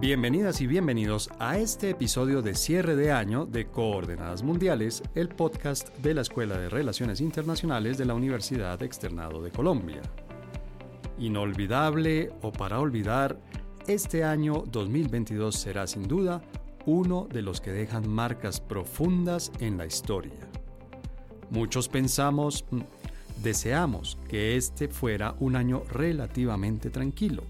Bienvenidas y bienvenidos a este episodio de cierre de año de Coordenadas Mundiales, el podcast de la Escuela de Relaciones Internacionales de la Universidad Externado de Colombia. Inolvidable o para olvidar, este año 2022 será sin duda uno de los que dejan marcas profundas en la historia. Muchos pensamos, mm, deseamos que este fuera un año relativamente tranquilo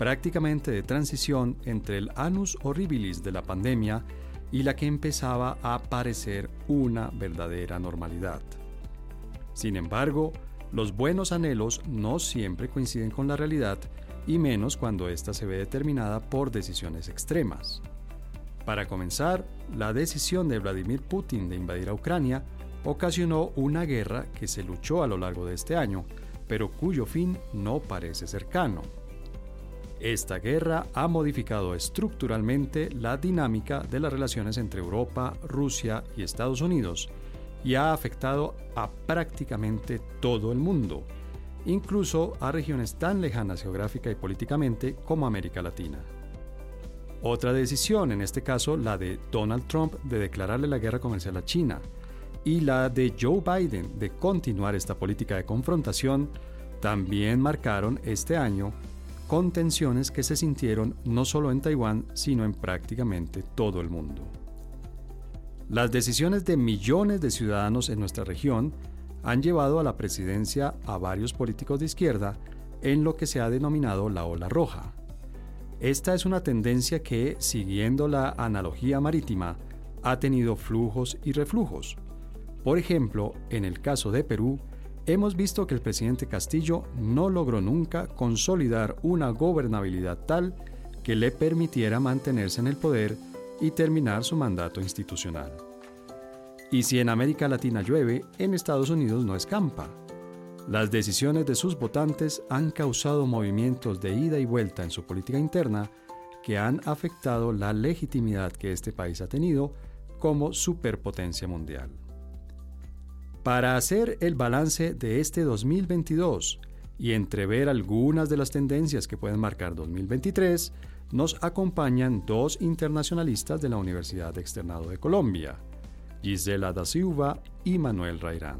prácticamente de transición entre el anus horribilis de la pandemia y la que empezaba a parecer una verdadera normalidad. Sin embargo, los buenos anhelos no siempre coinciden con la realidad y menos cuando ésta se ve determinada por decisiones extremas. Para comenzar, la decisión de Vladimir Putin de invadir a Ucrania ocasionó una guerra que se luchó a lo largo de este año, pero cuyo fin no parece cercano. Esta guerra ha modificado estructuralmente la dinámica de las relaciones entre Europa, Rusia y Estados Unidos y ha afectado a prácticamente todo el mundo, incluso a regiones tan lejanas geográfica y políticamente como América Latina. Otra decisión, en este caso la de Donald Trump de declararle la guerra comercial a China, y la de Joe Biden de continuar esta política de confrontación, también marcaron este año con tensiones que se sintieron no solo en Taiwán, sino en prácticamente todo el mundo. Las decisiones de millones de ciudadanos en nuestra región han llevado a la presidencia a varios políticos de izquierda en lo que se ha denominado la ola roja. Esta es una tendencia que, siguiendo la analogía marítima, ha tenido flujos y reflujos. Por ejemplo, en el caso de Perú, hemos visto que el presidente Castillo no logró nunca consolidar una gobernabilidad tal que le permitiera mantenerse en el poder y terminar su mandato institucional. Y si en América Latina llueve, en Estados Unidos no escampa. Las decisiones de sus votantes han causado movimientos de ida y vuelta en su política interna que han afectado la legitimidad que este país ha tenido como superpotencia mundial. Para hacer el balance de este 2022 y entrever algunas de las tendencias que pueden marcar 2023, nos acompañan dos internacionalistas de la Universidad Externado de Colombia, Gisela da Silva y Manuel Rairán.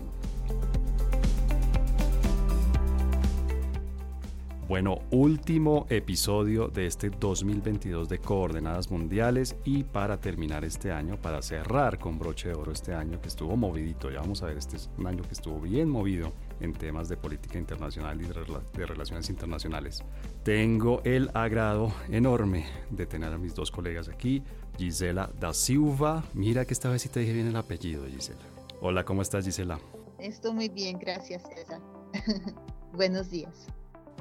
Bueno, último episodio de este 2022 de Coordenadas Mundiales y para terminar este año, para cerrar con broche de oro este año que estuvo movidito, ya vamos a ver, este es un año que estuvo bien movido en temas de política internacional y de, relaciones internacionales. Tengo el agrado enorme de tener a mis dos colegas aquí, Gisela da Silva. Mira que esta vez sí te dije bien el apellido, Gisela. Hola, ¿cómo estás, Gisela? Estoy muy bien, gracias, César. Buenos días.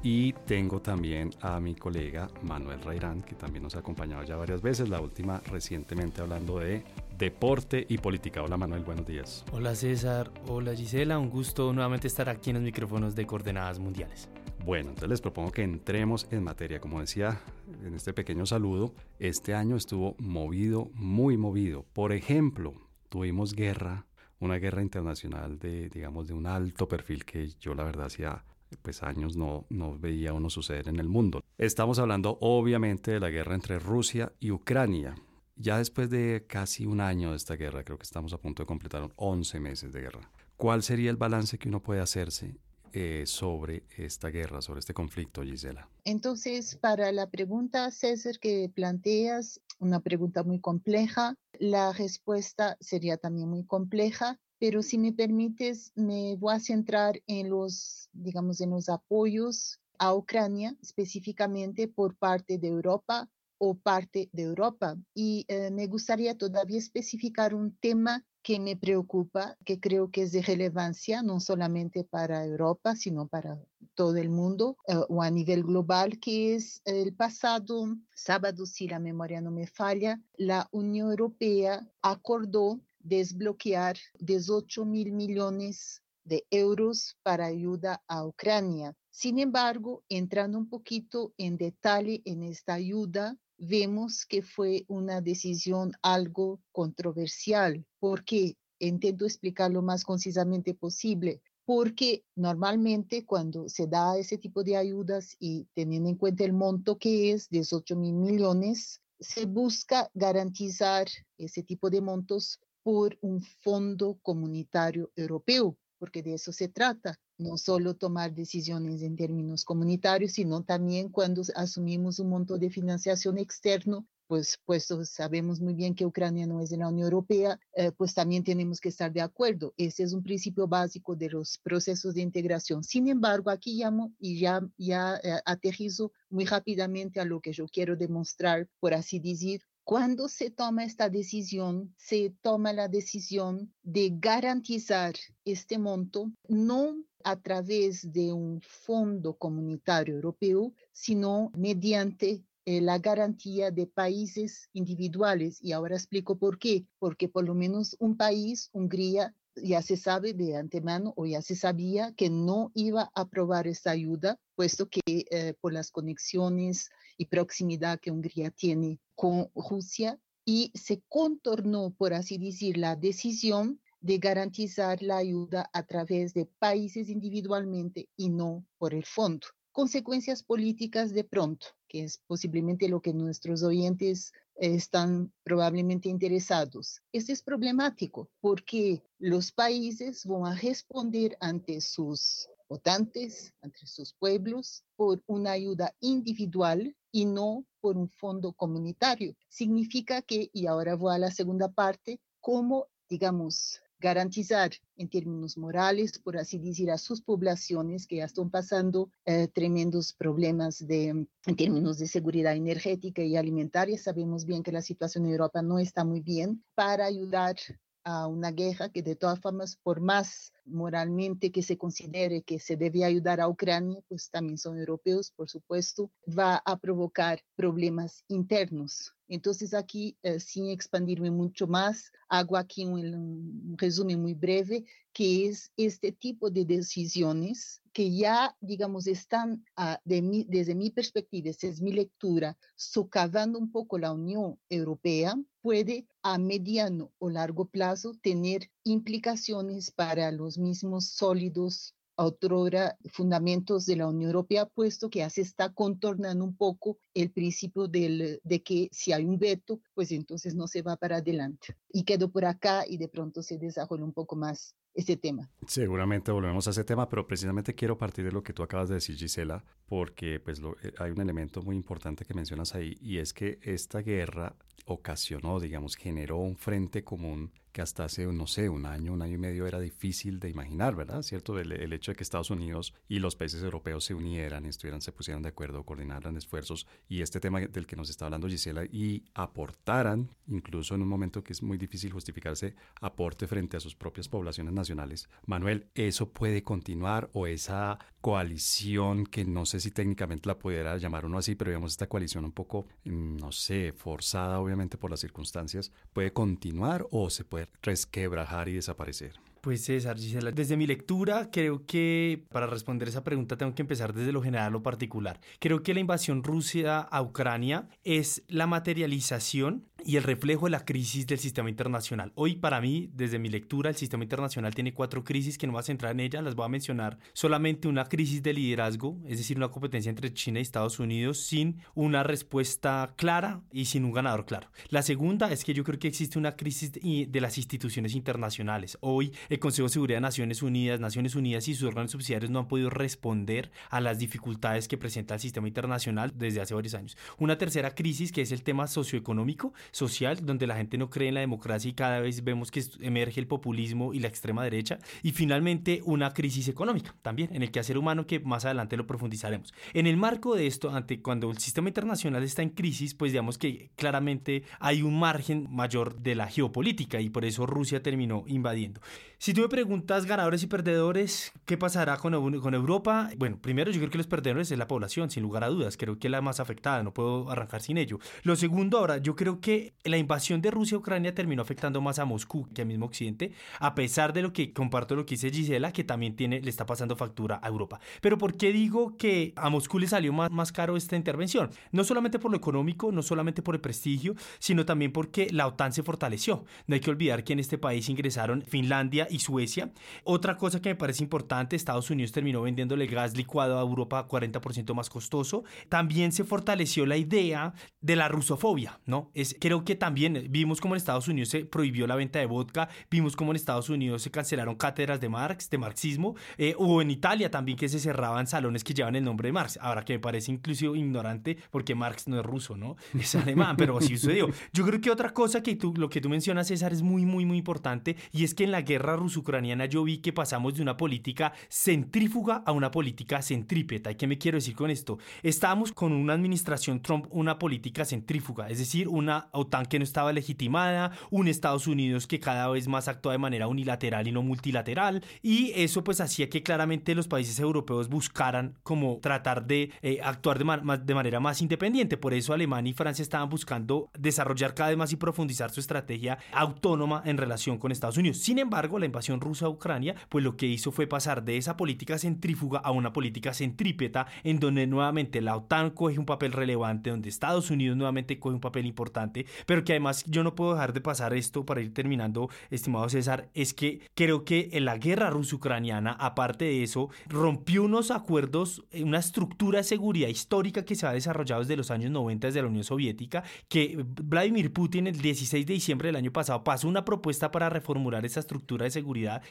Y tengo también a mi colega Manuel Rairán, que también nos ha acompañado ya varias veces, la última recientemente hablando de deporte y política. Hola Manuel, buenos días. Hola César, hola Gisela, un gusto nuevamente estar aquí en los micrófonos de Coordenadas Mundiales. Bueno, entonces les propongo que entremos en materia. Como decía en este pequeño saludo, este año estuvo movido, muy movido. Por ejemplo, tuvimos guerra, una guerra internacional de, digamos, de un alto perfil que yo la verdad hacía pues años no, no veía uno suceder en el mundo. Estamos hablando obviamente de la guerra entre Rusia y Ucrania. Ya después de casi un año de esta guerra, creo que estamos a punto de completar 11 meses de guerra. ¿Cuál sería el balance que uno puede hacerse eh, sobre esta guerra, sobre este conflicto, Gisela? Entonces, para la pregunta, César, que planteas, una pregunta muy compleja, la respuesta sería también muy compleja pero si me permites, me voy a centrar en los, digamos, en los apoyos a Ucrania, específicamente por parte de Europa o parte de Europa. Y eh, me gustaría todavía especificar un tema que me preocupa, que creo que es de relevancia no solamente para Europa, sino para todo el mundo eh, o a nivel global, que es el pasado sábado, si la memoria no me falla, la Unión Europea acordó desbloquear 18 mil millones de euros para ayuda a Ucrania. Sin embargo, entrando un poquito en detalle en esta ayuda, vemos que fue una decisión algo controversial. ¿Por qué? Intento explicarlo más concisamente posible porque normalmente cuando se da ese tipo de ayudas y teniendo en cuenta el monto que es de 8 mil millones, se busca garantizar ese tipo de montos por un fondo comunitario europeo, porque de eso se trata, no solo tomar decisiones en términos comunitarios, sino también cuando asumimos un monto de financiación externo pues puesto sabemos muy bien que Ucrania no es de la Unión Europea, eh, pues también tenemos que estar de acuerdo. Ese es un principio básico de los procesos de integración. Sin embargo, aquí llamo y ya, ya eh, aterrizo muy rápidamente a lo que yo quiero demostrar, por así decir, cuando se toma esta decisión, se toma la decisión de garantizar este monto, no a través de un fondo comunitario europeo, sino mediante eh, la garantía de países individuales. Y ahora explico por qué. Porque por lo menos un país, Hungría, ya se sabe de antemano o ya se sabía que no iba a aprobar esta ayuda, puesto que eh, por las conexiones y proximidad que Hungría tiene con Rusia, y se contornó, por así decir, la decisión de garantizar la ayuda a través de países individualmente y no por el fondo consecuencias políticas de pronto, que es posiblemente lo que nuestros oyentes están probablemente interesados. Esto es problemático porque los países van a responder ante sus votantes, ante sus pueblos, por una ayuda individual y no por un fondo comunitario. Significa que, y ahora voy a la segunda parte, cómo, digamos, garantizar en términos morales, por así decir, a sus poblaciones que ya están pasando eh, tremendos problemas de, en términos de seguridad energética y alimentaria. Sabemos bien que la situación en Europa no está muy bien para ayudar a una guerra que de todas formas, por más moralmente que se considere que se debe ayudar a Ucrania, pues también son europeos, por supuesto, va a provocar problemas internos. Entonces aquí, eh, sin expandirme mucho más, hago aquí un, un resumen muy breve, que es este tipo de decisiones que ya, digamos, están ah, de mi, desde mi perspectiva, esa es mi lectura, socavando un poco la Unión Europea, puede a mediano o largo plazo tener implicaciones para los mismos sólidos otrora fundamentos de la Unión Europea, puesto que ya se está contornando un poco el principio del, de que si hay un veto, pues entonces no se va para adelante. Y quedo por acá y de pronto se desarrolla un poco más este tema. Seguramente volvemos a ese tema, pero precisamente quiero partir de lo que tú acabas de decir, Gisela, porque pues lo, eh, hay un elemento muy importante que mencionas ahí y es que esta guerra ocasionó, digamos, generó un frente común que hasta hace, no sé, un año, un año y medio era difícil de imaginar, ¿verdad? ¿Cierto? El, el, hecho de que Estados Unidos y los países europeos se unieran, estuvieran, se pusieran de acuerdo, coordinaran esfuerzos y este tema del que nos está hablando Gisela y aportaran, incluso en un momento que es muy difícil justificarse, aporte frente a sus propias poblaciones nacionales. Manuel, ¿eso puede continuar o esa coalición que no si técnicamente la pudiera llamar uno así, pero digamos esta coalición un poco, mm, no sé, forzada obviamente por las circunstancias, puede continuar o se puede resquebrajar y desaparecer? Pues César, Gisela, desde mi lectura creo que para responder esa pregunta tengo que empezar desde lo general lo particular. Creo que la invasión rusa a Ucrania es la materialización y el reflejo de la crisis del sistema internacional. Hoy para mí, desde mi lectura, el sistema internacional tiene cuatro crisis que no voy a centrar en ellas, las voy a mencionar solamente una crisis de liderazgo, es decir, una competencia entre China y Estados Unidos sin una respuesta clara y sin un ganador claro. La segunda es que yo creo que existe una crisis de las instituciones internacionales. Hoy el Consejo de Seguridad de Naciones Unidas, Naciones Unidas y sus órganos subsidiarios no han podido responder a las dificultades que presenta el sistema internacional desde hace varios años. Una tercera crisis que es el tema socioeconómico, social, donde la gente no cree en la democracia y cada vez vemos que emerge el populismo y la extrema derecha. Y finalmente una crisis económica también en el quehacer humano que más adelante lo profundizaremos. En el marco de esto, ante cuando el sistema internacional está en crisis, pues digamos que claramente hay un margen mayor de la geopolítica y por eso Rusia terminó invadiendo. Si tú me preguntas ganadores y perdedores, ¿qué pasará con, con Europa? Bueno, primero yo creo que los perdedores es la población, sin lugar a dudas. Creo que es la más afectada, no puedo arrancar sin ello. Lo segundo ahora, yo creo que la invasión de Rusia a Ucrania terminó afectando más a Moscú que al mismo Occidente, a pesar de lo que comparto lo que dice Gisela, que también tiene, le está pasando factura a Europa. Pero ¿por qué digo que a Moscú le salió más, más caro esta intervención? No solamente por lo económico, no solamente por el prestigio, sino también porque la OTAN se fortaleció. No hay que olvidar que en este país ingresaron Finlandia y Suecia. Otra cosa que me parece importante, Estados Unidos terminó vendiéndole gas licuado a Europa 40% más costoso. También se fortaleció la idea de la rusofobia, ¿no? Es, creo que también vimos como en Estados Unidos se prohibió la venta de vodka, vimos como en Estados Unidos se cancelaron cátedras de Marx, de marxismo, eh, o en Italia también que se cerraban salones que llevan el nombre de Marx. Ahora que me parece incluso ignorante porque Marx no es ruso, ¿no? Es alemán, pero así sucedió. Yo creo que otra cosa que tú, lo que tú mencionas, César, es muy, muy, muy importante y es que en la guerra ruso-ucraniana yo vi que pasamos de una política centrífuga a una política centrípeta. ¿Y qué me quiero decir con esto? Estábamos con una administración Trump, una política centrífuga, es decir, una OTAN que no estaba legitimada, un Estados Unidos que cada vez más actúa de manera unilateral y no multilateral, y eso pues hacía que claramente los países europeos buscaran como tratar de eh, actuar de, de manera más independiente. Por eso Alemania y Francia estaban buscando desarrollar cada vez más y profundizar su estrategia autónoma en relación con Estados Unidos. Sin embargo, la invasión rusa a Ucrania, pues lo que hizo fue pasar de esa política centrífuga a una política centrípeta, en donde nuevamente la OTAN coge un papel relevante, donde Estados Unidos nuevamente coge un papel importante, pero que además yo no puedo dejar de pasar esto para ir terminando, estimado César, es que creo que en la guerra ruso-ucraniana, aparte de eso, rompió unos acuerdos, una estructura de seguridad histórica que se ha desarrollado desde los años 90 desde la Unión Soviética, que Vladimir Putin el 16 de diciembre del año pasado pasó una propuesta para reformular esa estructura de seguridad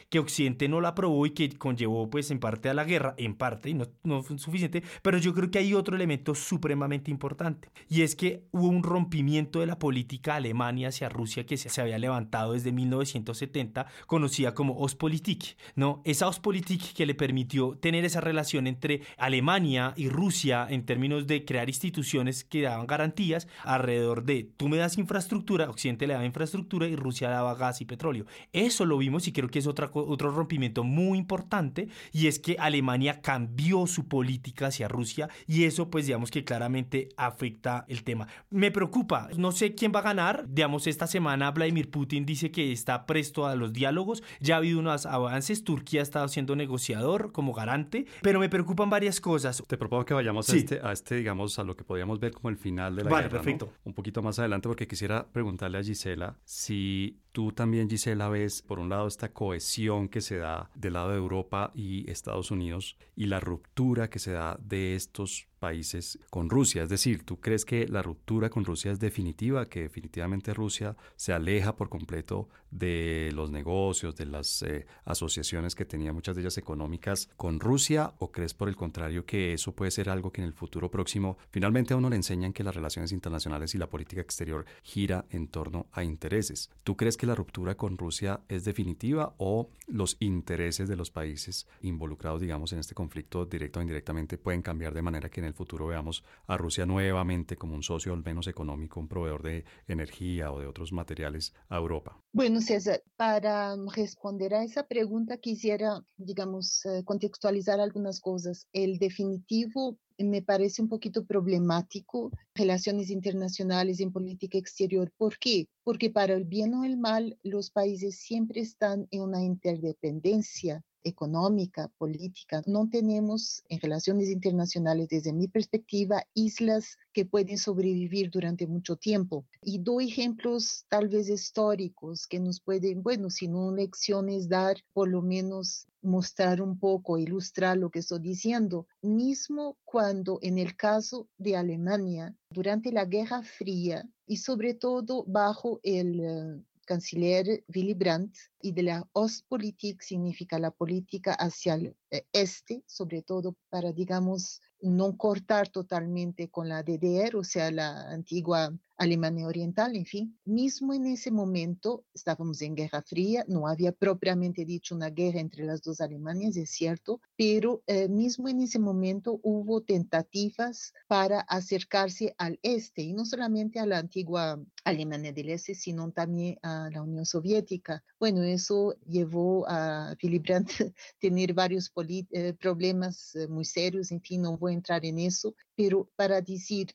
que Occidente no la aprobó y que conllevó pues en parte a la guerra, en parte, y no, no fue suficiente, pero yo creo que hay otro elemento supremamente importante y es que hubo un rompimiento de la política Alemania hacia Rusia que se, había levantado desde 1970, conocida como Ostpolitik, ¿no? Esa Ostpolitik que le permitió tener esa relación entre Alemania y Rusia en términos de crear instituciones que daban garantías alrededor de tú me das infraestructura, Occidente le daba infraestructura y Rusia daba gas y petróleo. Eso lo vimos y creo que es otra, otro rompimiento muy importante y es que Alemania cambió su política hacia Rusia y eso pues digamos que claramente afecta el tema. Me preocupa, no sé quién va a ganar, digamos esta semana Vladimir Putin dice que está presto a los diálogos, ya ha habido unos avances, Turquía ha estado siendo negociador como garante, pero me preocupan varias cosas. Te propongo que vayamos a, este, a este, digamos, a lo que podríamos ver como el final de la vale, perfecto. Un poquito más adelante porque quisiera preguntarle a Gisela si tú también, Gisela, ves por un lado esta cohesión que se da del lado de Europa y Estados Unidos y la ruptura que se da de estos países con Rusia. Es decir, ¿tú crees que la ruptura con Rusia es definitiva, que definitivamente Rusia se aleja por completo de los negocios, de las eh, asociaciones que tenía muchas de ellas económicas con Rusia? ¿O crees por el contrario que eso puede ser algo que en el futuro próximo finalmente a uno le enseñan que las relaciones internacionales y la política exterior gira en torno a intereses? ¿Tú crees que la ruptura con Rusia es definitiva o los intereses de los países involucrados, digamos, en este conflicto directo o indirectamente pueden cambiar de manera que en el futuro veamos a Rusia nuevamente como un socio al menos económico, un proveedor de energía o de otros materiales a Europa? Bueno, César, para responder a esa pregunta quisiera, digamos, eh, contextualizar algunas cosas. El definitivo me parece un poquito problemático relaciones internacionales en política exterior. ¿Por qué? Porque para el bien o el mal, los países siempre están en una interdependencia económica, política. No tenemos en relaciones internacionales, desde mi perspectiva, islas que pueden sobrevivir durante mucho tiempo. Y doy ejemplos tal vez históricos que nos pueden, bueno, si no lecciones dar, por lo menos mostrar un poco, ilustrar lo que estoy diciendo. Mismo cuando en el caso de Alemania, durante la Guerra Fría y sobre todo bajo el eh, canciller Willy Brandt y de la Ostpolitik significa la política hacia el eh, este, sobre todo para, digamos, no cortar totalmente con la DDR, o sea, la antigua Alemania Oriental, en fin. Mismo en ese momento estábamos en Guerra Fría, no había propiamente dicho una guerra entre las dos Alemanias, es cierto, pero eh, mismo en ese momento hubo tentativas para acercarse al este, y no solamente a la antigua Alemania del Este, sino también a la Unión Soviética. Bueno, eso llevó a Willy Brandt tener varios eh, problemas eh, muy serios, en fin, no voy a entrar en eso, pero para decir,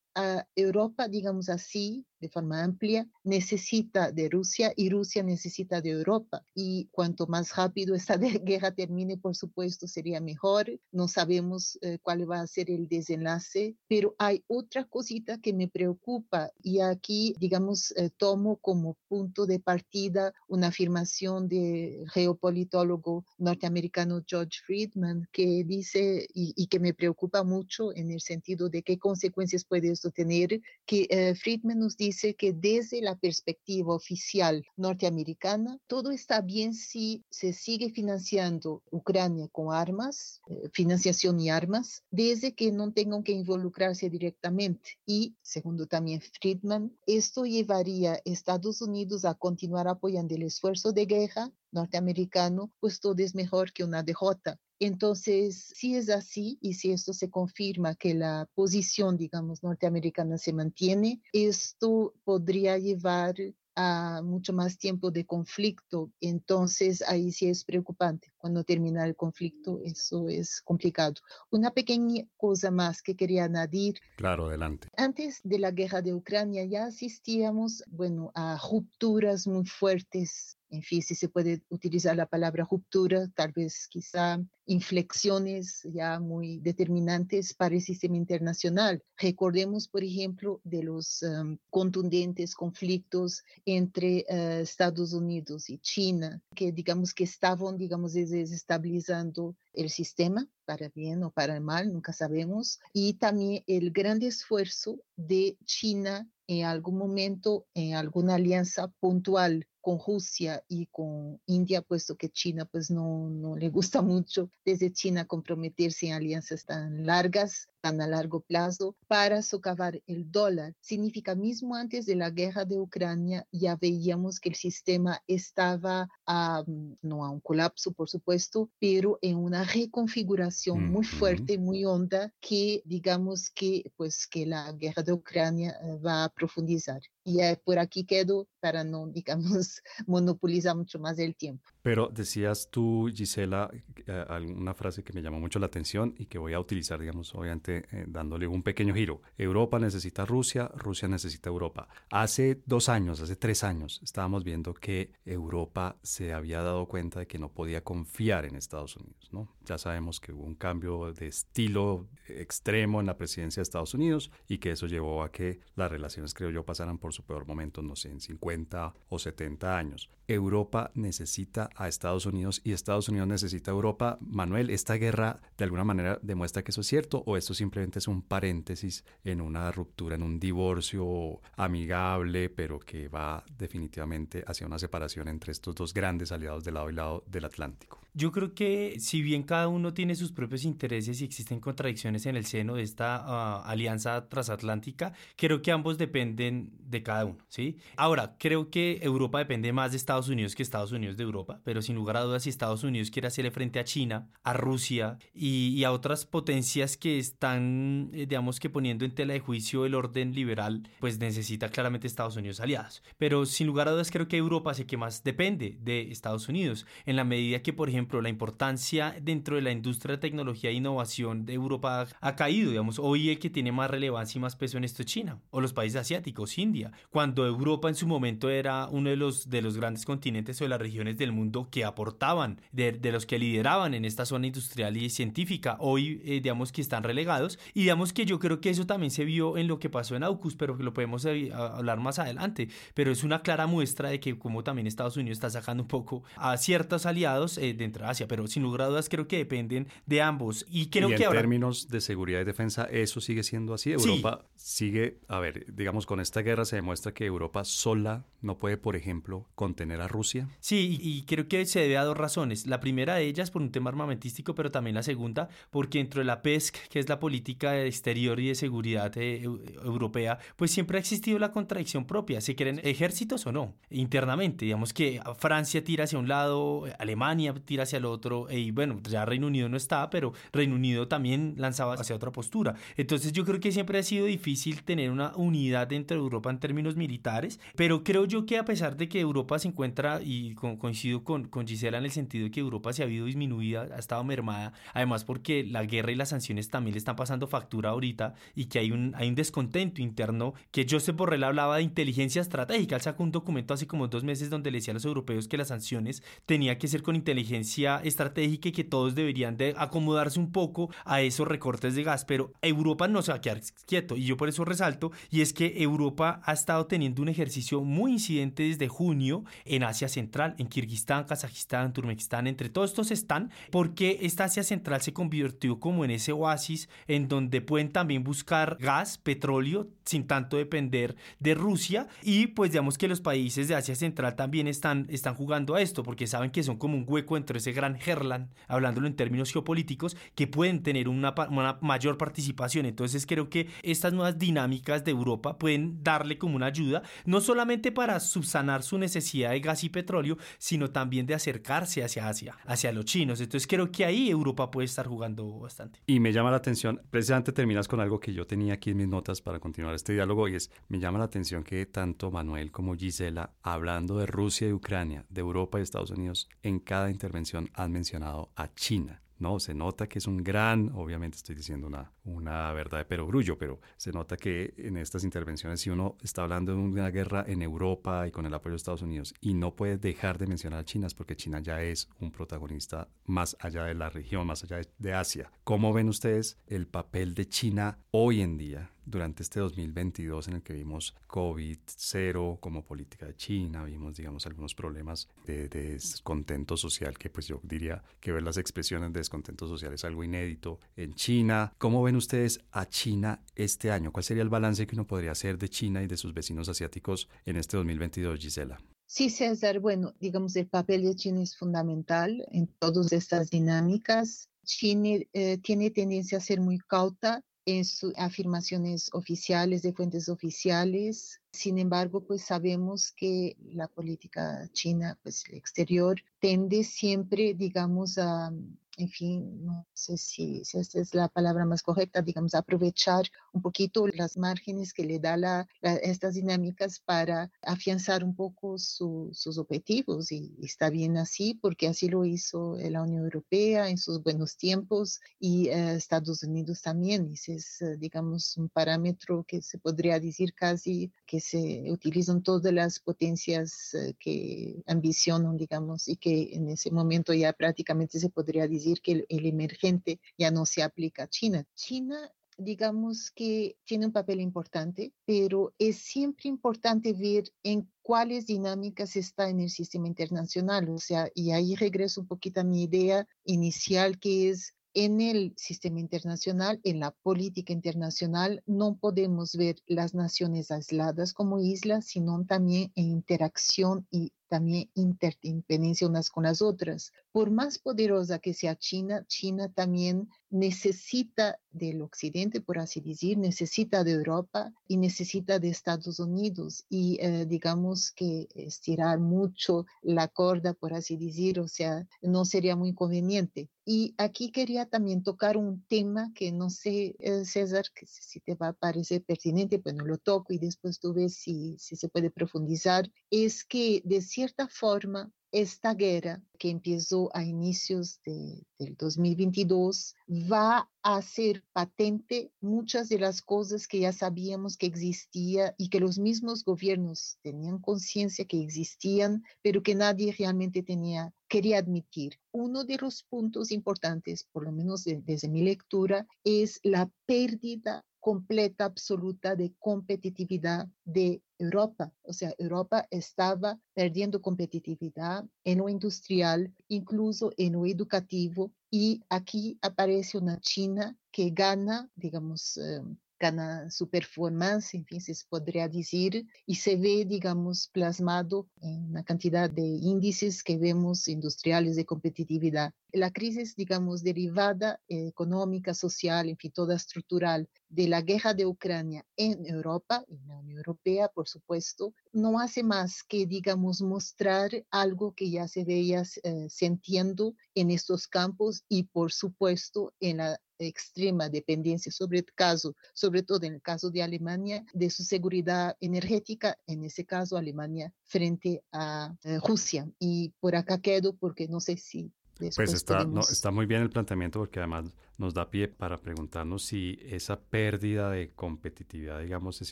Europa, digamos así, de forma amplia, necesita de Rusia y Rusia necesita de Europa. Y cuanto más rápido esta guerra termine, por supuesto, sería mejor. No sabemos eh, cuál va a ser el desenlace, pero hay otra cosita que me preocupa y aquí, digamos, eh, tomo como punto de partida una afirmación del geopolitólogo norteamericano George Friedman que dice y, y, que me preocupa mucho en el sentido de qué consecuencias puede esto tener, que eh, Friedman nos dice que desde la perspectiva oficial norteamericana, todo está bien si se sigue financiando Ucrania con armas, eh, financiación y armas, desde que no tengan que involucrarse directamente. Y, segundo también Friedman, esto llevaría a Estados Unidos a continuar apoyando el esfuerzo de guerra norteamericano, pues todo es mejor que una derrota. Entonces, si es así y si esto se confirma que la posición, digamos, norteamericana se mantiene, esto podría llevar a mucho más tiempo de conflicto. Entonces, ahí sí es preocupante. Cuando termina el conflicto, eso es complicado. Una pequeña cosa más que quería añadir. Claro, adelante. Antes de la guerra de Ucrania ya asistíamos, bueno, a rupturas muy fuertes en fin, si se puede utilizar la palabra ruptura, tal vez quizá inflexiones ya muy determinantes para el sistema internacional. Recordemos, por ejemplo, de los um, contundentes conflictos entre uh, Estados Unidos y China, que digamos que estaban, digamos, desestabilizando el sistema, para bien o para mal, nunca sabemos, y también el gran esfuerzo de China en algún momento, en alguna alianza puntual con Rusia y con India, puesto que China pues no, no le gusta mucho desde China comprometerse en alianzas tan largas, tan a largo plazo, para socavar el dólar. Significa mismo antes de la guerra de Ucrania ya veíamos que el sistema estaba a, no a un colapso, por supuesto, pero en una reconfiguración muy fuerte, muy honda, que digamos que pues que la guerra de Ucrania eh, va a profundizar. Y por aquí quedo para no, digamos, monopolizar mucho más el tiempo. Pero decías tú, Gisela, eh, una frase que me llamó mucho la atención y que voy a utilizar, digamos, obviamente eh, dándole un pequeño giro. Europa necesita Rusia, Rusia necesita Europa. Hace dos años, hace tres años, estábamos viendo que Europa se había dado cuenta de que no podía confiar en Estados Unidos. Ya sabemos que hubo un cambio de estilo extremo en la presidencia de Estados Unidos y que eso llevó a que las relaciones, creo yo, pasaran por su peor momento, no sé, en 50 o 70 años. Europa necesita a Estados Unidos y Estados Unidos necesita a Europa. Manuel, ¿esta guerra de alguna manera demuestra que eso es cierto o esto simplemente es un paréntesis en una ruptura, en un divorcio amigable, pero que va definitivamente hacia una separación entre estos dos grandes aliados de lado y lado del Atlántico? Yo creo que si bien cada uno tiene sus propios intereses y existen contradicciones en el seno de esta ah, alianza transatlántica, creo que ambos dependen de cada uno, ¿sí? Ahora, creo que Europa depende más de Estados Unidos que Estados Unidos de Europa, pero sin lugar a dudas si Estados Unidos quiere hacerle frente a China, a Rusia y, a otras potencias que están, eh, digamos que poniendo en tela de juicio el orden liberal, pues necesita claramente Estados Unidos aliados. Pero sin lugar a dudas creo que Europa es que más depende de Estados Unidos, en la medida que, por ejemplo, la importancia dentro de la industria de tecnología e innovación de Europa ha caído, digamos, hoy el que tiene más relevancia y más peso en esto es China o los países asiáticos, India, cuando Europa en su momento era uno de los, de los grandes continentes o de las regiones del mundo que aportaban, de, de los que lideraban en esta zona industrial y científica, hoy eh, digamos que están relegados y digamos que yo creo que eso también se vio en lo que pasó en AUKUS, pero que lo podemos eh, hablar más adelante, pero es una clara muestra de que como también Estados Unidos está sacando un poco a ciertos aliados eh, dentro Asia, pero sin lugar a dudas creo que dependen de ambos. Y creo en que en términos de seguridad y defensa, eso sigue siendo así. Europa sigue, a ver, digamos, con esta guerra se demuestra que Europa sola no puede, por ejemplo, contener a Rusia. Sí, y, creo que se debe a dos razones. La primera de ellas por un tema armamentístico, pero también la segunda porque dentro de la PESC, que es la política exterior y de seguridad eh, europea, pues siempre ha existido la contradicción propia. ¿Se quieren ejércitos o no? Internamente, digamos que Francia tira hacia un lado, Alemania tira hacia el otro, y bueno, ya Reino Unido no está, pero Reino Unido también lanzaba hacia otra postura. Entonces yo creo que siempre ha sido difícil tener una unidad dentro de Europa en términos militares, pero creo yo que a pesar de que Europa se encuentra, y coincido con, con Gisela en el sentido de que Europa se ha habido disminuida, ha estado mermada, además porque la guerra y las sanciones también le están pasando factura ahorita y que hay un, hay un descontento interno, que Josep Borrell hablaba de inteligencia estratégica, él sacó un documento hace como dos meses donde le decía a los europeos que las sanciones tenía que ser con inteligencia estratégica y que todos deberían de acomodarse un poco a esos recortes de gas, pero Europa no se va a quedar quieto y yo por eso resalto y es que Europa ha estado teniendo un ejercicio muy incidente desde junio en Asia Central, en Kirguistán, Kazajistán, Turkmenistán, entre todos estos están porque esta Asia Central se convirtió como en ese oasis en donde pueden también buscar gas, petróleo, sin tanto depender de Rusia y pues digamos que los países de Asia Central también están, están jugando a esto porque saben que son como un hueco entre ese gran Herland, hablándolo en términos geopolíticos, que pueden tener una, una mayor participación. Entonces creo que estas nuevas dinámicas de Europa pueden darle como una ayuda, no solamente para subsanar su necesidad de gas y petróleo, sino también de acercarse hacia Asia, hacia los chinos. Entonces creo que ahí Europa puede estar jugando bastante. Y me llama la atención, precisamente terminas con algo que yo tenía aquí en mis notas para continuar este diálogo y es, me llama la atención que tanto Manuel como Gisela, hablando de Rusia y Ucrania, de Europa y Estados Unidos, en cada intervención han mencionado a China. No, se nota que es un gran, obviamente estoy diciendo una, una verdad de perogrullo, pero se nota que en estas intervenciones, si uno está hablando de una guerra en Europa y con el apoyo de Estados Unidos y no puede dejar de mencionar a China, es porque China ya es un protagonista más allá de la región, más allá de Asia. ¿Cómo ven ustedes el papel de China hoy en día durante este 2022 en el que vimos COVID cero como política de China, vimos, digamos, algunos problemas de, descontento social, que pues yo diría que ver las expresiones de descontento social es algo inédito en China. ¿Cómo ven ustedes a China este año? ¿Cuál sería el balance que uno podría hacer de China y de sus vecinos asiáticos en este 2022, Gisela? Sí, César, bueno, digamos, el papel de China es fundamental en todas estas dinámicas. China eh, tiene tendencia a ser muy cauta en sus afirmaciones oficiales de fuentes oficiales. Sin embargo, pues sabemos que la política china, pues el exterior, tende siempre, digamos, a en fin, no sé si, si, esta es la palabra más correcta, digamos, aprovechar un poquito las márgenes que le da la, estas dinámicas para afianzar un poco sus objetivos. Y, está bien así, porque así lo hizo la Unión Europea en sus buenos tiempos y eh, Estados Unidos también. Ese es, eh, digamos, un parámetro que se podría decir casi que se utilizan todas las potencias eh, que ambicionan, digamos, y que en ese momento ya prácticamente se podría decir decir que el, emergente ya no se aplica a China. China digamos que tiene un papel importante, pero es siempre importante ver en cuáles dinámicas está en el sistema internacional. O sea, y ahí regreso un poquito a mi idea inicial, que es en el sistema internacional, en la política internacional, no podemos ver las naciones aisladas como islas, sino también en interacción y también interdependencia unas con las otras. Por más poderosa que sea China, China también necesita del occidente, por así decir, necesita de Europa y necesita de Estados Unidos. Y eh, digamos que estirar mucho la corda, por así decir, o sea, no sería muy conveniente. Y aquí quería también tocar un tema que no sé, eh, César, que si te va a parecer pertinente, pues no lo toco y después tú ves si, si se puede profundizar, es que de cierta forma esta guerra que empezó a inicios de, del 2022 va a hacer patente muchas de las cosas que ya sabíamos que existía y que los mismos gobiernos tenían conciencia que existían, pero que nadie realmente tenía quería admitir. Uno de los puntos importantes, por lo menos desde mi lectura, es la pérdida completa, absoluta de competitividad de Europa. O sea, Europa estaba perdiendo competitividad en lo industrial, incluso en lo educativo, y aquí aparece una China que gana, digamos, em, gana su performance, en fin, se podría decir, y se ve, digamos, plasmado en una cantidad de índices que vemos industriales de competitividad. La crisis, digamos, derivada eh, económica, social, en fin, toda estructural de la guerra de Ucrania en Europa, en la Unión Europea, por supuesto, no hace más que, digamos, mostrar algo que ya se veía eh, sintiendo en estos campos y, por supuesto, en la extrema dependencia, sobre, el caso, sobre todo en el caso de Alemania, de su seguridad energética, en ese caso Alemania frente a eh, Rusia. Y por acá quedo porque no sé si pues está, no, está muy bien el planteamiento porque además nos da pie para preguntarnos si esa pérdida de competitividad, digamos, es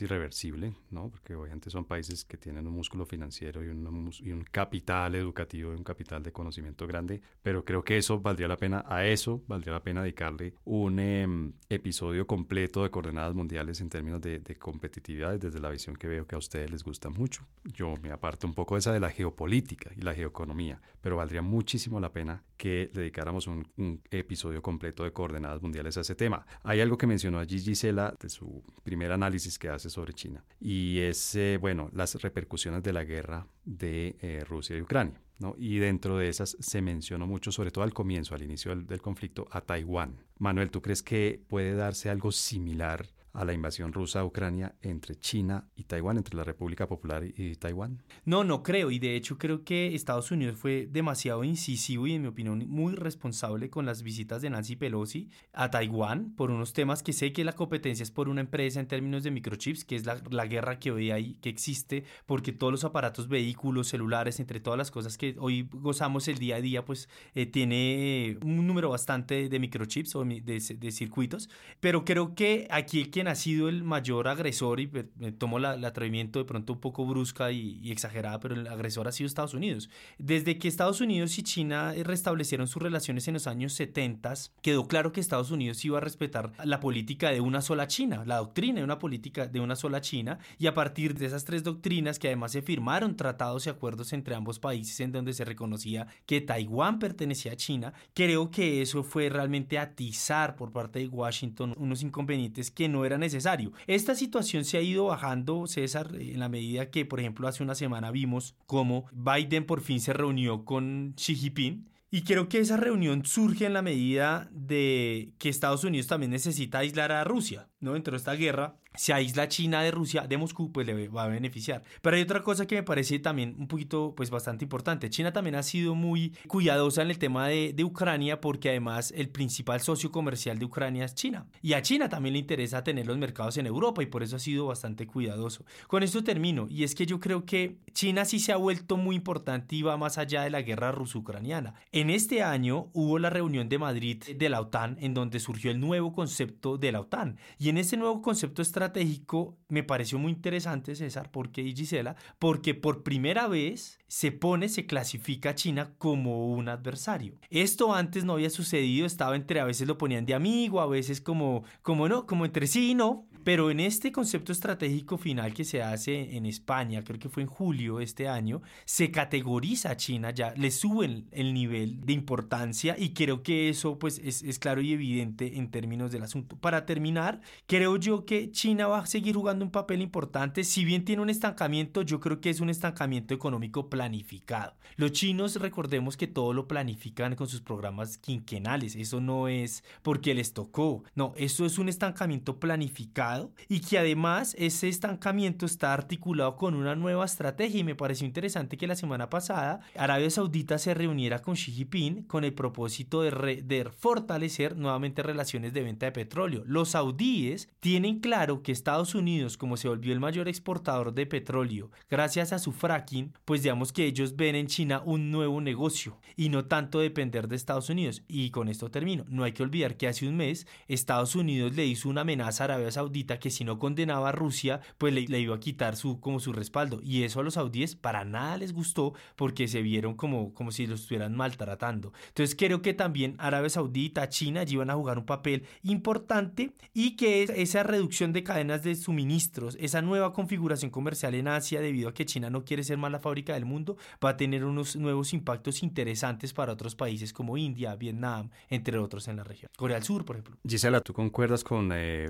irreversible, ¿no? Porque obviamente son países que tienen un músculo financiero y un, y un capital educativo y un capital de conocimiento grande, pero creo que eso valdría la pena, a eso valdría la pena dedicarle un em, episodio completo de coordenadas mundiales en términos de, de competitividad desde la visión que veo que a ustedes les gusta mucho. Yo me aparto un poco de esa de la geopolítica y la geoeconomía, pero valdría muchísimo la pena que dedicáramos un, un episodio completo de coordenadas mundiales a ese tema. Hay algo que mencionó allí Gisela de su primer análisis que hace sobre China y es, eh, bueno, las repercusiones de la guerra de eh, Rusia y Ucrania. ¿no? Y dentro de esas se mencionó mucho, sobre todo al comienzo, al inicio del, del conflicto, a Taiwán. Manuel, ¿tú crees que puede darse algo similar a la invasión rusa a Ucrania entre China y Taiwán, entre la República Popular y Taiwán? No, no creo. Y de hecho creo que Estados Unidos fue demasiado incisivo y en mi opinión muy responsable con las visitas de Nancy Pelosi a Taiwán por unos temas que sé que la competencia es por una empresa en términos de microchips, que es la, la guerra que hoy hay, que existe, porque todos los aparatos, vehículos, celulares, entre todas las cosas que hoy gozamos el día a día, pues eh, tiene un número bastante de microchips o de, de, circuitos. Pero creo que aquí que ha sido el mayor agresor, y me tomo la, el atrevimiento de pronto un poco brusca y, exagerada, pero el agresor ha sido Estados Unidos. Desde que Estados Unidos y China restablecieron sus relaciones en los años 70, quedó claro que Estados Unidos iba a respetar la política de una sola China, la doctrina de una política de una sola China, y a partir de esas tres doctrinas que además se firmaron tratados y acuerdos entre ambos países en donde se reconocía que Taiwán pertenecía a China, creo que eso fue realmente atizar por parte de Washington unos inconvenientes que no eran necesario. Esta situación se ha ido bajando, César, en la medida que, por ejemplo, hace una semana vimos cómo Biden por fin se reunió con Xi Jinping y creo que esa reunión surge en la medida de que Estados Unidos también necesita aislar a Rusia, ¿no? Dentro de esta guerra si aísla China de Rusia, de Moscú, pues le va a beneficiar. Pero hay otra cosa que me parece también un poquito, pues bastante importante. China también ha sido muy cuidadosa en el tema de, de, Ucrania porque además el principal socio comercial de Ucrania es China. Y a China también le interesa tener los mercados en Europa y por eso ha sido bastante cuidadoso. Con esto termino y es que yo creo que China sí se ha vuelto muy importante y va más allá de la guerra ruso-ucraniana. En este año hubo la reunión de Madrid de la OTAN en donde surgió el nuevo concepto de la OTAN. En ese nuevo concepto estratégico me pareció muy interesante, César, porque y Gisela, porque por primera vez se pone, se clasifica a China como un adversario. Esto antes no había sucedido, estaba entre, a veces lo ponían de amigo, a veces como, como no, como entre sí y no, pero en este concepto estratégico final que se hace en España, creo que fue en julio de este año, se categoriza a China ya, le suben el nivel de importancia y creo que eso pues es, es claro y evidente en términos del asunto. Para terminar, creo yo que China va a seguir jugando un papel importante, si bien tiene un estancamiento, yo creo que es un estancamiento económico planificado. Los chinos, recordemos que todo lo planifican con sus programas quinquenales, eso no es porque les tocó, no, eso es un estancamiento planificado y que además ese estancamiento está articulado con una nueva estrategia y me pareció interesante que la semana pasada Arabia Saudita se reuniera con Xi Jinping con el propósito de, de fortalecer nuevamente relaciones de venta de petróleo. Los saudíes tienen claro que Estados Unidos, como se volvió el mayor exportador de petróleo gracias a su fracking, pues digamos que ellos ven en China un nuevo negocio y no tanto depender de Estados Unidos. Y con esto termino. No hay que olvidar que hace un mes Estados Unidos le hizo una amenaza a Arabia Saudita que si no condenaba a Rusia, pues le, iba a quitar su, como su respaldo. Y eso a los saudíes para nada les gustó porque se vieron como, como si los estuvieran maltratando. Entonces creo que también Arabia Saudita, China, allí van a jugar un papel importante y que esa reducción de cadenas de suministros, esa nueva configuración comercial en Asia debido a que China no quiere ser más la fábrica del mundo, va a tener unos nuevos impactos interesantes para otros países como India, Vietnam, entre otros en la región. Corea del Sur, por ejemplo. Gisela, ¿tú concuerdas con eh,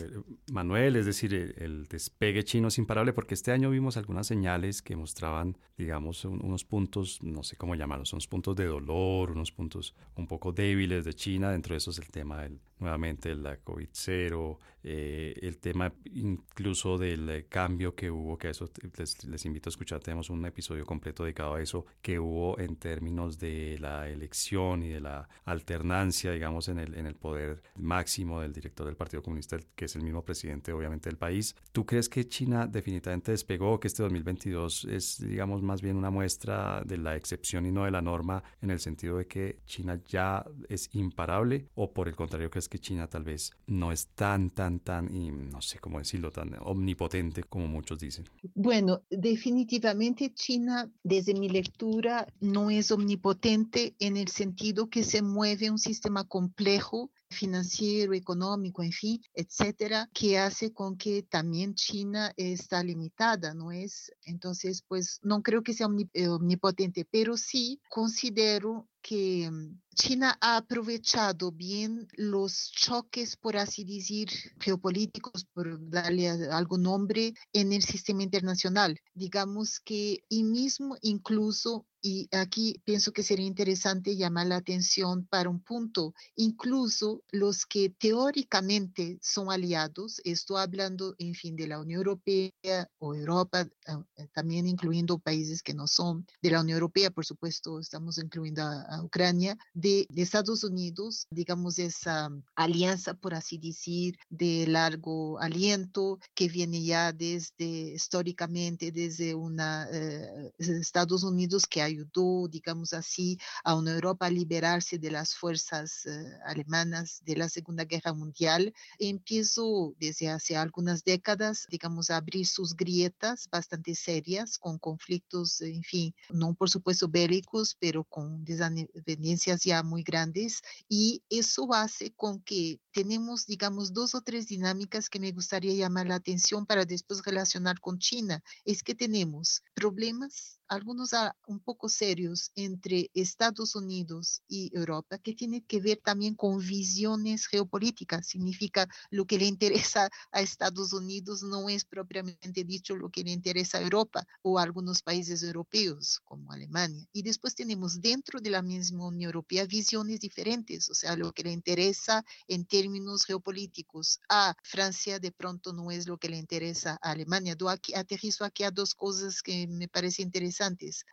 Manuel? Es decir, el, despegue chino es imparable porque este año vimos algunas señales que mostraban, digamos, unos puntos, no sé cómo llamarlos, unos puntos de dolor, unos puntos un poco débiles de China, dentro de eso es el tema del, nuevamente la COVID-0, eh, el tema incluso del cambio que hubo, que eso les, invito a escuchar, tenemos un episodio completo dedicado a eso, que hubo en términos de la elección y de la alternancia, digamos, en el, en el poder máximo del director del Partido Comunista, que es el mismo presidente, obviamente, del país. ¿Tú crees que China definitivamente despegó, que este 2022 es, digamos, más bien una muestra de la excepción y no de la norma, en el sentido de que China ya es imparable, o por el contrario, crees que China tal vez no es tan, tan, tan, no sé cómo decirlo, tan omnipotente como muchos dicen? Bueno, definitivamente China, desde mi lectura, no es omnipotente en el sentido que se mueve un sistema complejo financiero, económico, en fin, etcétera, que hace con que también China está limitada, ¿no es? Entonces, pues no creo que sea eh, omnipotente, pero sí considero que mm, China ha aprovechado bien los choques, por así decir, geopolíticos, por darle algún nombre, en el sistema internacional. Digamos que, y mismo incluso y aquí pienso que sería interesante llamar la atención para un punto. Incluso los que teóricamente son aliados, estoy hablando, en fin, de la Unión Europea o Europa, ah, eh, también incluyendo países que no son de la Unión Europea, por supuesto, estamos incluyendo a, Ucrania, de, de, Estados Unidos, digamos, esa alianza, por así decir, de largo aliento que viene ya desde históricamente, desde una eh, Estados Unidos que hay ayudó, digamos así, a una Europa a liberarse de las fuerzas eh, alemanas de la Segunda Guerra Mundial, empezó desde hace algunas décadas, digamos, a abrir sus grietas bastante serias con conflictos, en fin, no por supuesto bélicos, pero con desavenencias ya muy grandes. Y eso hace con que tenemos, digamos, dos o tres dinámicas que me gustaría llamar la atención para después relacionar con China. Es que tenemos problemas algunos un poco serios entre Estados Unidos y Europa, que tienen que ver también con visiones geopolíticas. Significa lo que le interesa a Estados Unidos no es propiamente dicho lo que le interesa a Europa o a algunos países europeos como Alemania. Y después tenemos dentro de la misma Unión Europea visiones diferentes, o sea, lo que le interesa en términos geopolíticos a Francia de pronto no es lo que le interesa a Alemania. Do aquí, aterrizo aquí a dos cosas que me parece interesante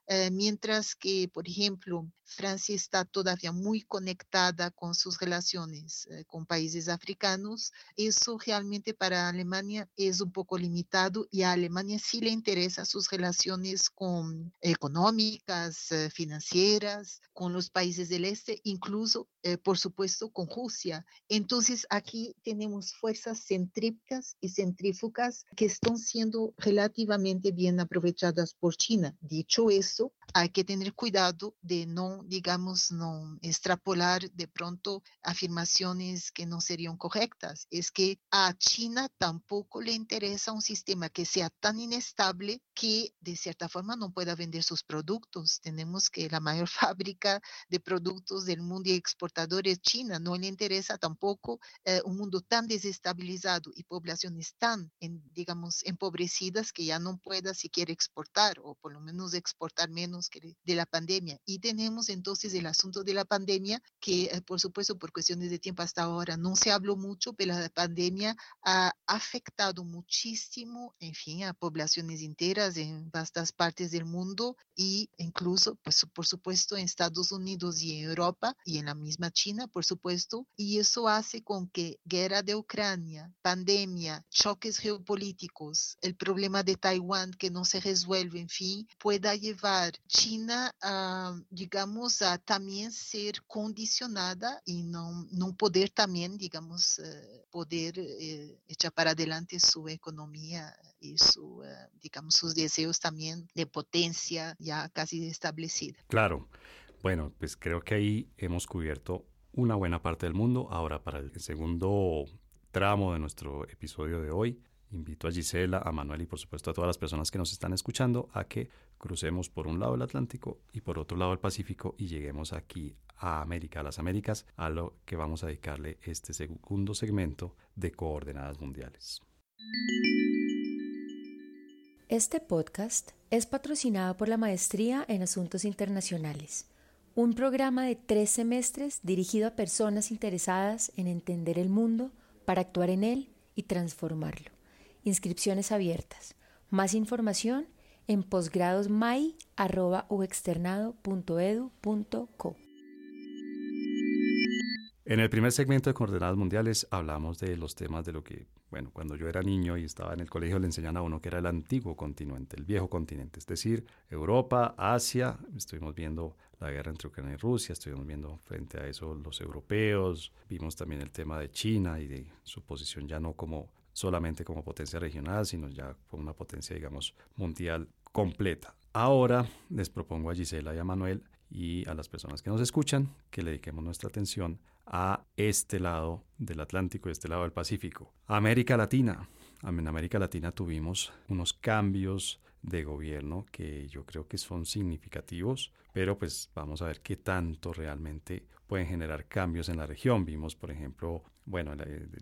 eh, mientras que, por ejemplo, Francia está todavía muy conectada con sus relaciones eh, con países africanos, eso realmente para Alemania es un poco limitado y a Alemania sí le interesa sus relaciones con económicas, eh, financieras, con los países del este, incluso, por supuesto, con Rusia. Entonces, aquí tenemos fuerzas centrífugas y centrífugas que están siendo relativamente bien aprovechadas por China dicho eso, hay que tener cuidado de no, digamos, no extrapolar de pronto afirmaciones que no serían correctas. Es que a China tampoco le interesa un sistema que sea tan inestable que de cierta forma no pueda vender sus productos. Tenemos que la mayor fábrica de productos del mundo y exportadores es China. No le interesa tampoco eh, un mundo tan desestabilizado y poblaciones tan, digamos, empobrecidas que ya no pueda siquiera exportar o por lo menos exportar menos que de la pandemia. Y tenemos entonces el asunto de la pandemia, que eh, por supuesto por cuestiones de tiempo hasta ahora no se habló mucho, pero la pandemia ha afectado muchísimo, en fin, a poblaciones enteras en vastas partes del mundo y incluso, pues, por supuesto, en Estados Unidos y en Europa y en la China, por supuesto. Y eso hace con que guerra de Ucrania, pandemia, choques geopolíticos, el problema de Taiwán que no se resuelve, en fin, pueda llevar China a, digamos, a también ser condicionada y no, no poder también, digamos, eh, poder eh, echar para adelante su economía y su, eh, digamos, sus deseos también de potencia ya casi establecida. Claro. Bueno, pues creo que ahí hemos cubierto una buena parte del mundo. Ahora, para el segundo tramo de nuestro episodio de hoy, invito a Gisela, a Manuel y por supuesto a todas las personas que nos están escuchando a que crucemos por un lado el Atlántico y por otro lado el Pacífico y lleguemos aquí a América, a las Américas, a lo que vamos a dedicarle este segundo segmento de coordenadas mundiales. Este podcast es patrocinado por la Maestría en Asuntos Internacionales, un programa de tres semestres dirigido a personas interesadas en entender el mundo para actuar en él y transformarlo. Inscripciones abiertas. Más información en posgradosmai.uexternado.edu.co. En el primer segmento de Coordenadas Mundiales hablamos de los temas de lo que bueno, cuando yo era niño y estaba en el colegio le enseñan a uno que era el antiguo continente, el viejo continente, es decir, Europa, Asia, estuvimos viendo la guerra entre Ucrania y Rusia, estuvimos viendo frente a eso los europeos, vimos también el tema de China y de su posición ya no como solamente como potencia regional, sino ya como una potencia, digamos, mundial completa. Ahora les propongo a Gisela y a Manuel y a las personas que nos escuchan que le dediquemos nuestra atención a este lado del Atlántico y este lado del Pacífico. América Latina. En América Latina tuvimos unos cambios de gobierno que yo creo que son significativos, pero pues vamos a ver qué tanto realmente pueden generar cambios en la región. Vimos, por ejemplo, bueno,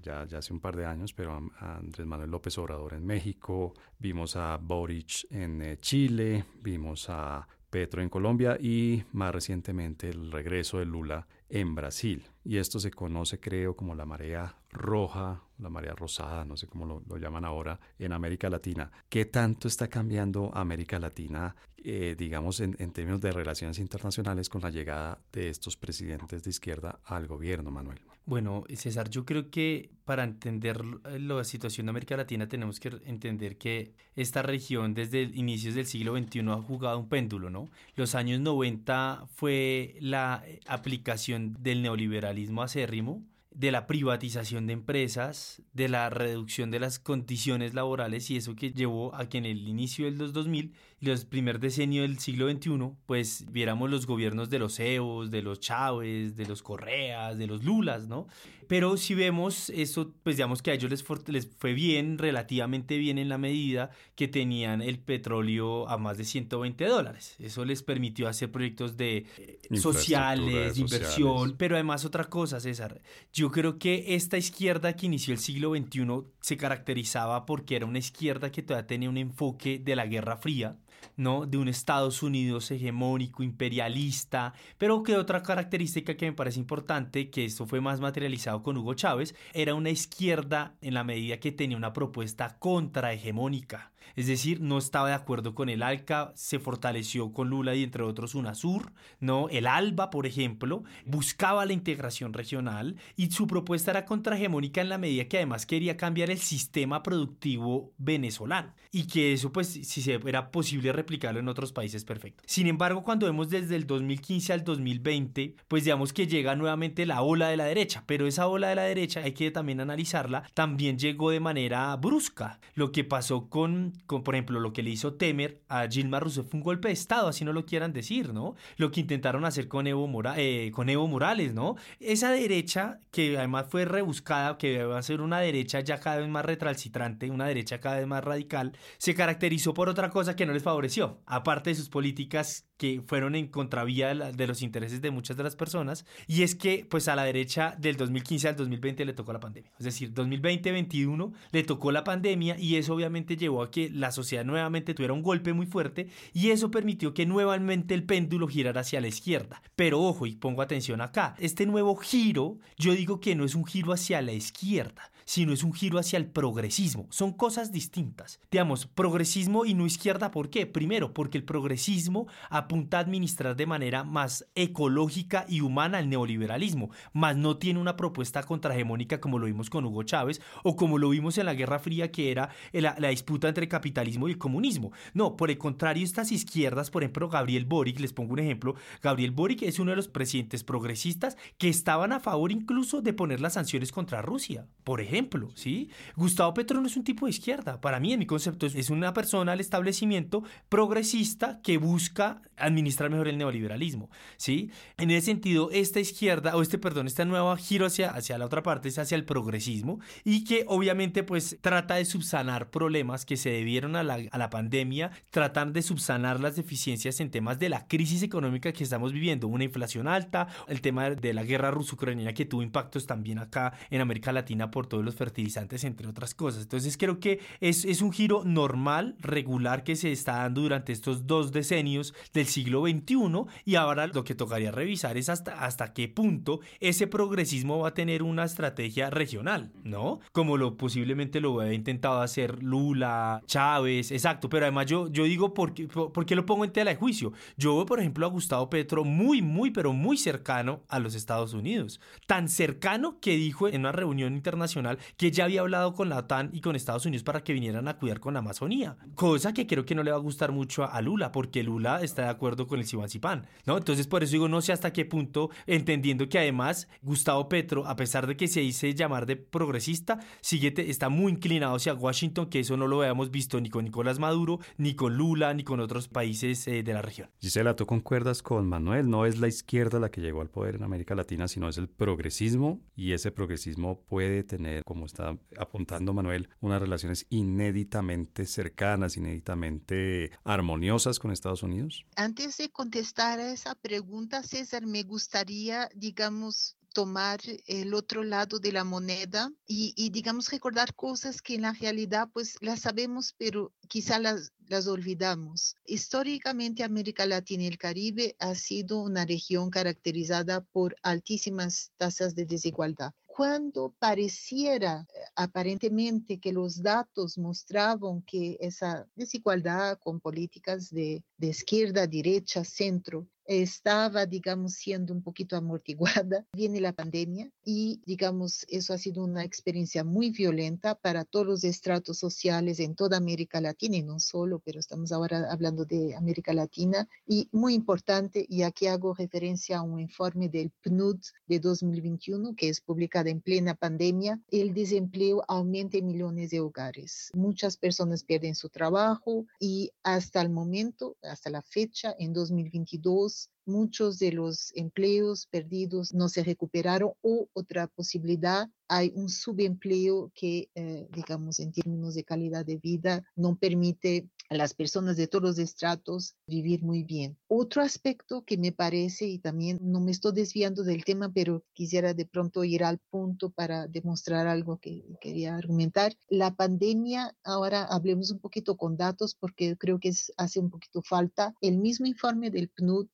ya, hace un par de años, pero Andrés Manuel López Obrador en México, vimos a Boric en eh, Chile, vimos a Petro en Colombia y más recientemente el regreso de Lula en Brasil. Y esto se conoce, creo, como la marea roja, la marea rosada, no sé cómo lo, llaman ahora, en América Latina. ¿Qué tanto está cambiando América Latina, eh, digamos, en, en, términos de relaciones internacionales con la llegada de estos presidentes de izquierda al gobierno, Manuel? Bueno, César, yo creo que para entender la situación de América Latina tenemos que entender que esta región desde inicios del siglo XXI ha jugado un péndulo, ¿no? Los años 90 fue la aplicación del neoliberalismo acérrimo, de la privatización de empresas, de la reducción de las condiciones laborales y eso que llevó a que en el inicio del 2000 y los primer decenio del siglo XXI, pues viéramos los gobiernos de los EOS, de los Chávez, de los Correas, de los Lulas, ¿no? Pero si vemos eso, pues digamos que a ellos les, les fue bien, relativamente bien en la medida que tenían el petróleo a más de 120 dólares. Eso les permitió hacer proyectos de eh, sociales, de inversión, pero además otra cosa, César. Yo creo que esta izquierda que inició el siglo XXI se caracterizaba porque era una izquierda que todavía tenía un enfoque de la Guerra Fría ¿no? de un Estados Unidos hegemónico, imperialista, pero que otra característica que me parece importante, que esto fue más materializado con Hugo Chávez, era una izquierda en la medida que tenía una propuesta contrahegemónica. Es decir, no estaba de acuerdo con el ALCA, se fortaleció con Lula y entre otros UNASUR, ¿no? El ALBA, por ejemplo, buscaba la integración regional y su propuesta era contrahegemónica en la medida que además quería cambiar el sistema productivo venezolano y que eso pues si se era posible replicarlo en otros países perfecto. Sin embargo, cuando vemos desde el 2015 al 2020, pues digamos que llega nuevamente la ola de la derecha, pero esa ola de la derecha hay que también analizarla, también llegó de manera brusca. Lo que pasó con por ejemplo, lo que le hizo Temer a Gilmar Rousseff fue un golpe de Estado, así no lo quieran decir, ¿no? Lo que intentaron hacer con Evo, eh, con Evo Morales, ¿no? Esa derecha, que además fue rebuscada, que va a ser una derecha ya cada vez más retralcitrante, una derecha cada vez más radical, se caracterizó por otra cosa que no les favoreció, aparte de sus políticas que fueron en contravía de los intereses de muchas de las personas, y es que pues a la derecha del 2015 al 2020 le tocó la pandemia, es decir, 2020-21 le tocó la pandemia y eso obviamente llevó a que la sociedad nuevamente tuviera un golpe muy fuerte y eso permitió que nuevamente el péndulo girara hacia la izquierda. Pero ojo, y pongo atención acá, este nuevo giro, yo digo que no es un giro hacia la izquierda, sino es un giro hacia el progresismo. Son cosas distintas. Digamos, progresismo y no izquierda, ¿por qué? Primero, porque el progresismo apunta a administrar de manera más ecológica y humana el neoliberalismo, más no tiene una propuesta contrahegemónica como lo vimos con Hugo Chávez o como lo vimos en la Guerra Fría, que era la, disputa entre capitalismo y comunismo. No, por el contrario, estas izquierdas, por ejemplo, Gabriel Boric, les pongo un ejemplo, Gabriel Boric es uno de los presidentes progresistas que estaban a favor incluso de poner las sanciones contra Rusia, por ejemplo ejemplo, ¿sí? Gustavo Petro no es un tipo de izquierda. Para mí, en mi concepto, es una persona al establecimiento progresista que busca administrar mejor el neoliberalismo, ¿sí? En ese sentido, esta izquierda, o este, perdón, esta nueva giro hacia, hacia la otra parte es hacia el progresismo y que obviamente pues trata de subsanar problemas que se debieron a la, a la pandemia, tratan de subsanar las deficiencias en temas de la crisis económica que estamos viviendo, una inflación alta, el tema de la guerra ruso-ucraniana que tuvo impactos también acá en América Latina por todos los fertilizantes, entre otras cosas. Entonces creo que es, es un giro normal, regular que se está dando durante estos dos decenios del siglo XXI y ahora lo que tocaría revisar es hasta, hasta qué punto ese progresismo va a tener una estrategia regional, ¿no? Como lo posiblemente lo ha intentado hacer Lula, Chávez, exacto, pero además yo, yo digo, ¿por qué, por, qué lo pongo en tela de juicio? Yo veo, por ejemplo, a Gustavo Petro muy, muy, pero muy cercano a los Estados Unidos. Tan cercano que dijo en una reunión internacional que ya había hablado con la OTAN y con Estados Unidos para que vinieran a cuidar con la Amazonía. Cosa que creo que no le va a gustar mucho a Lula, porque Lula está de acuerdo con el Cibancipán, ¿no? Entonces, por eso digo, no sé hasta qué punto, entendiendo que además Gustavo Petro, a pesar de que se dice llamar de progresista, sigue, está muy inclinado hacia Washington, que eso no lo habíamos visto ni con Nicolás Maduro, ni con Lula, ni con otros países eh, de la región. Gisela, ¿tú concuerdas con Manuel? No es la izquierda la que llegó al poder en América Latina, sino es el progresismo, y ese progresismo puede tener, como está apuntando Manuel, unas relaciones inéditamente cercanas, inéditamente armoniosas con Estados Unidos. Antes de contestar a esa pregunta, César, me gustaría, digamos, tomar el otro lado de la moneda y, digamos recordar cosas que en la realidad pues las sabemos pero quizá las, las olvidamos. Históricamente América Latina y el Caribe ha sido una región caracterizada por altísimas tasas de desigualdad cuando pareciera eh, aparentemente que los datos mostraban que esa desigualdad con políticas de, de izquierda, derecha, centro estaba, digamos, siendo un poquito amortiguada. Viene la pandemia y, digamos, eso ha sido una experiencia muy violenta para todos los estratos sociales en toda América Latina y no solo, pero estamos ahora hablando de América Latina y muy importante, y aquí hago referencia a un informe del PNUD de 2021 que es publicado en plena pandemia, el desempleo aumenta en millones de hogares. Muchas personas pierden su trabajo y hasta el momento, hasta la fecha, en 2022, house, muchos de los empleos perdidos no se recuperaron o otra posibilidad hay un subempleo que, eh, digamos, en términos de calidad de vida, no permite a las personas de todos los estratos vivir muy bien. Otro aspecto que me parece, y también no me estoy desviando del tema, pero quisiera de pronto ir al punto para demostrar algo que quería argumentar. La pandemia, ahora hablemos un poquito con datos porque creo que hace un poquito falta. El mismo informe del PNUD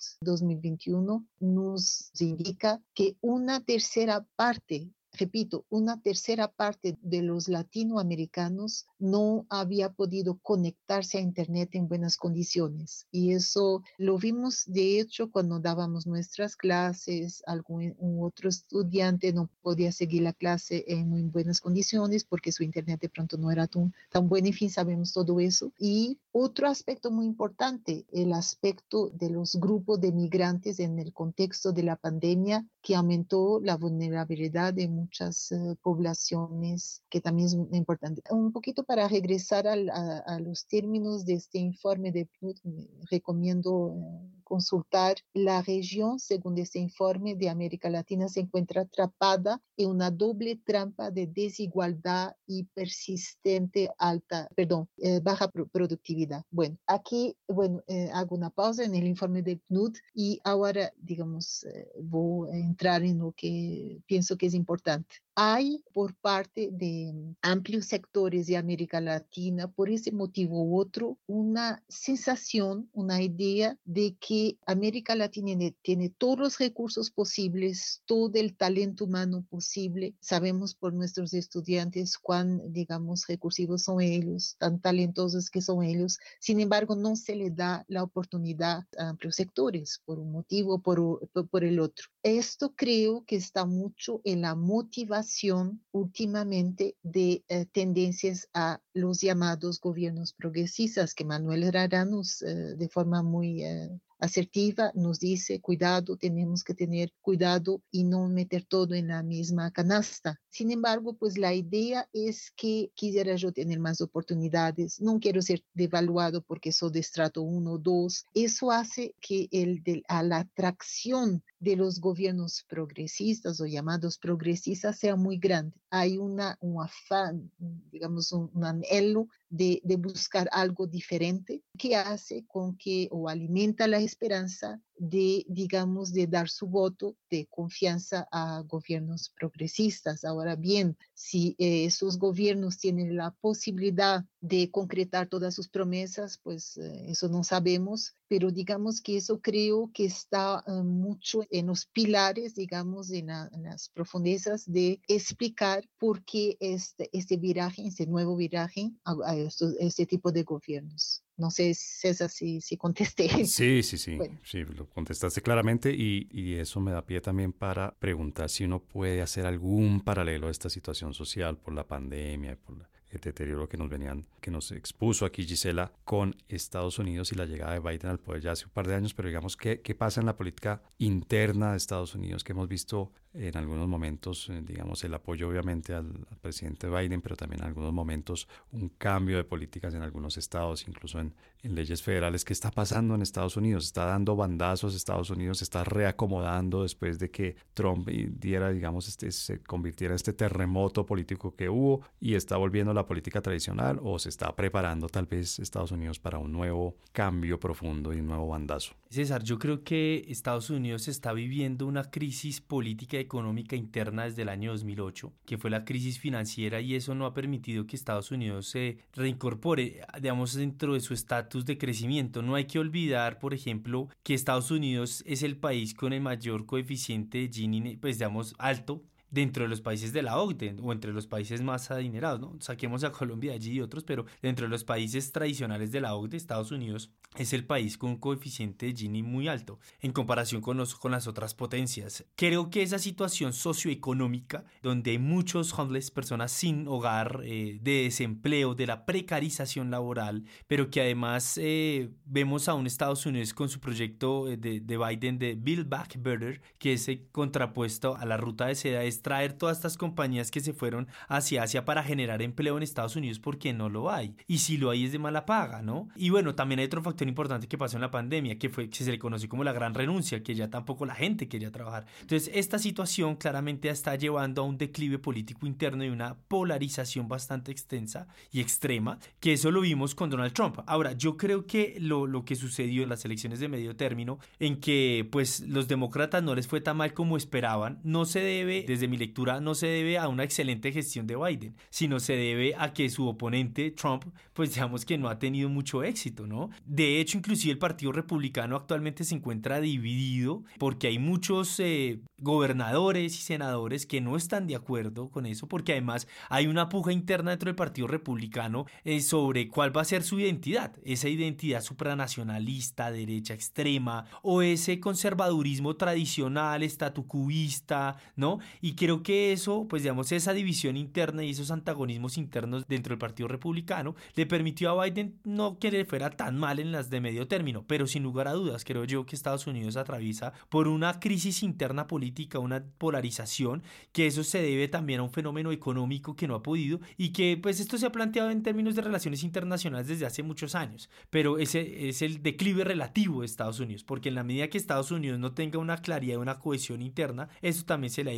2021 nos indica que una tercera parte repito, una tercera parte de los latinoamericanos no había podido conectarse a Internet en buenas condiciones. Y eso lo vimos, de hecho, cuando dábamos nuestras clases, algún otro estudiante no podía seguir la clase en muy buenas condiciones porque su Internet de pronto no era tan, tan bueno. En fin, sabemos todo eso. Y otro aspecto muy importante, el aspecto de los grupos de migrantes en el contexto de la pandemia que aumentó la vulnerabilidad de muchas eh, poblaciones, que también es importante. Un poquito para regresar a, los términos de este informe de PNUD, recomiendo eh, consultar, la región, según este informe de América Latina, se encuentra atrapada en una doble trampa de desigualdad y persistente alta, perdón, eh, baja productividad. Bueno, aquí, bueno, eh, hago una pausa en el informe de PNUD y ahora, digamos, eh, voy a entrar en lo que pienso que es importante hay por parte de mm, amplios sectores de América Latina, por ese motivo u otro, una sensación, una idea de que América Latina tiene, todos los recursos posibles, todo el talento humano posible. Sabemos por nuestros estudiantes cuán, digamos, recursivos son ellos, tan talentosos que son ellos. Sin embargo, no se le da la oportunidad a amplios sectores por un motivo o por, por el otro. Esto creo que está mucho en la motivación últimamente de eh, tendencias a los llamados gobiernos progresistas que Manuel Rara nos, eh, de forma muy eh, asertiva nos dice, cuidado, tenemos que tener cuidado y no meter todo en la misma canasta. Sin embargo, pues la idea es que quisiera yo tener más oportunidades, no quiero ser devaluado porque soy de estrato 1 o 2. Eso hace que el de, a la atracción de los gobiernos progresistas o llamados progresistas sea muy grande. Hay una, un afán, digamos, un, anhelo de, de, buscar algo diferente que hace con que o alimenta la esperanza de, digamos, de dar su voto de confianza a gobiernos progresistas. Ahora bien, si eh, esos gobiernos tienen la posibilidad de concretar todas sus promesas, pues eh, eso no sabemos, pero digamos que eso creo que está uh, mucho en los pilares, digamos, en, las profundezas de explicar por qué este, este viraje, este nuevo viraje a, a estos, este tipo de gobiernos. No sé, César, si, si contesté. Sí, sí, sí. Bueno. Sí, lo contestaste claramente y, y, eso me da pie también para preguntar si uno puede hacer algún paralelo a esta situación social por la pandemia, por la, el deterioro que nos venían, que nos expuso aquí Gisela con Estados Unidos y la llegada de Biden al poder ya hace un par de años, pero digamos, ¿qué, qué pasa en la política interna de Estados Unidos que hemos visto en algunos momentos, digamos, el apoyo obviamente al, presidente Biden, pero también en algunos momentos un cambio de políticas en algunos estados, incluso en, en leyes federales. ¿Qué está pasando en Estados Unidos? ¿Está dando bandazos Estados Unidos? ¿Se está reacomodando después de que Trump diera, digamos, este, se convirtiera en este terremoto político que hubo y está volviendo a la política tradicional o se está preparando tal vez Estados Unidos para un nuevo cambio profundo y un nuevo bandazo? César, yo creo que Estados Unidos está viviendo una crisis política económica interna desde el año 2008, que fue la crisis financiera y eso no ha permitido que Estados Unidos se reincorpore, digamos, dentro de su estatus de crecimiento. No hay que olvidar, por ejemplo, que Estados Unidos es el país con el mayor coeficiente de Gini, pues digamos, alto dentro de los países de la OCDE o entre los países más adinerados, ¿no? Saquemos a Colombia allí y otros, pero dentro de los países tradicionales de la OCDE, Estados Unidos es el país con un coeficiente de Gini muy alto en comparación con, los, con las otras potencias. Creo que esa situación socioeconómica, donde hay muchos homeless, personas sin hogar, eh, de desempleo, de la precarización laboral, pero que además eh, vemos a un Estados Unidos con su proyecto de, de Biden de Build Back Better, que es contrapuesto a la ruta de seda, es traer todas estas compañías que se fueron hacia Asia para generar empleo en Estados Unidos porque no lo hay. Y si lo hay es de mala paga, ¿no? Y bueno, también hay otro factor importante que pasó en la pandemia, que fue que se le conoció como la gran renuncia, que ya tampoco la gente quería trabajar. Entonces, esta situación claramente está llevando a un declive político interno y una polarización bastante extensa y extrema, que eso lo vimos con Donald Trump. Ahora, yo creo que lo, lo que sucedió en las elecciones de medio término, en que pues los demócratas no les fue tan mal como esperaban, no se debe, desde mi lectura, no se debe a una excelente gestión de Biden, sino se debe a que su oponente, Trump, pues digamos que no ha tenido mucho éxito, ¿no? De hecho, inclusive el Partido Republicano actualmente se encuentra dividido porque hay muchos eh, gobernadores y senadores que no están de acuerdo con eso, porque además hay una puja interna dentro del Partido Republicano eh, sobre cuál va a ser su identidad, esa identidad supranacionalista, derecha extrema, o ese conservadurismo tradicional, estatucubista, ¿no? Y creo que eso, pues digamos, esa división interna y esos antagonismos internos dentro del Partido Republicano le permitió a Biden no que le fuera tan mal en las de medio término, pero sin lugar a dudas creo yo que Estados Unidos atraviesa por una crisis interna política, una polarización, que eso se debe también a un fenómeno económico que no ha podido y que pues esto se ha planteado en términos de relaciones internacionales desde hace muchos años, pero ese es el declive relativo de Estados Unidos, porque en la medida que Estados Unidos no tenga una claridad una cohesión interna, eso también se le ha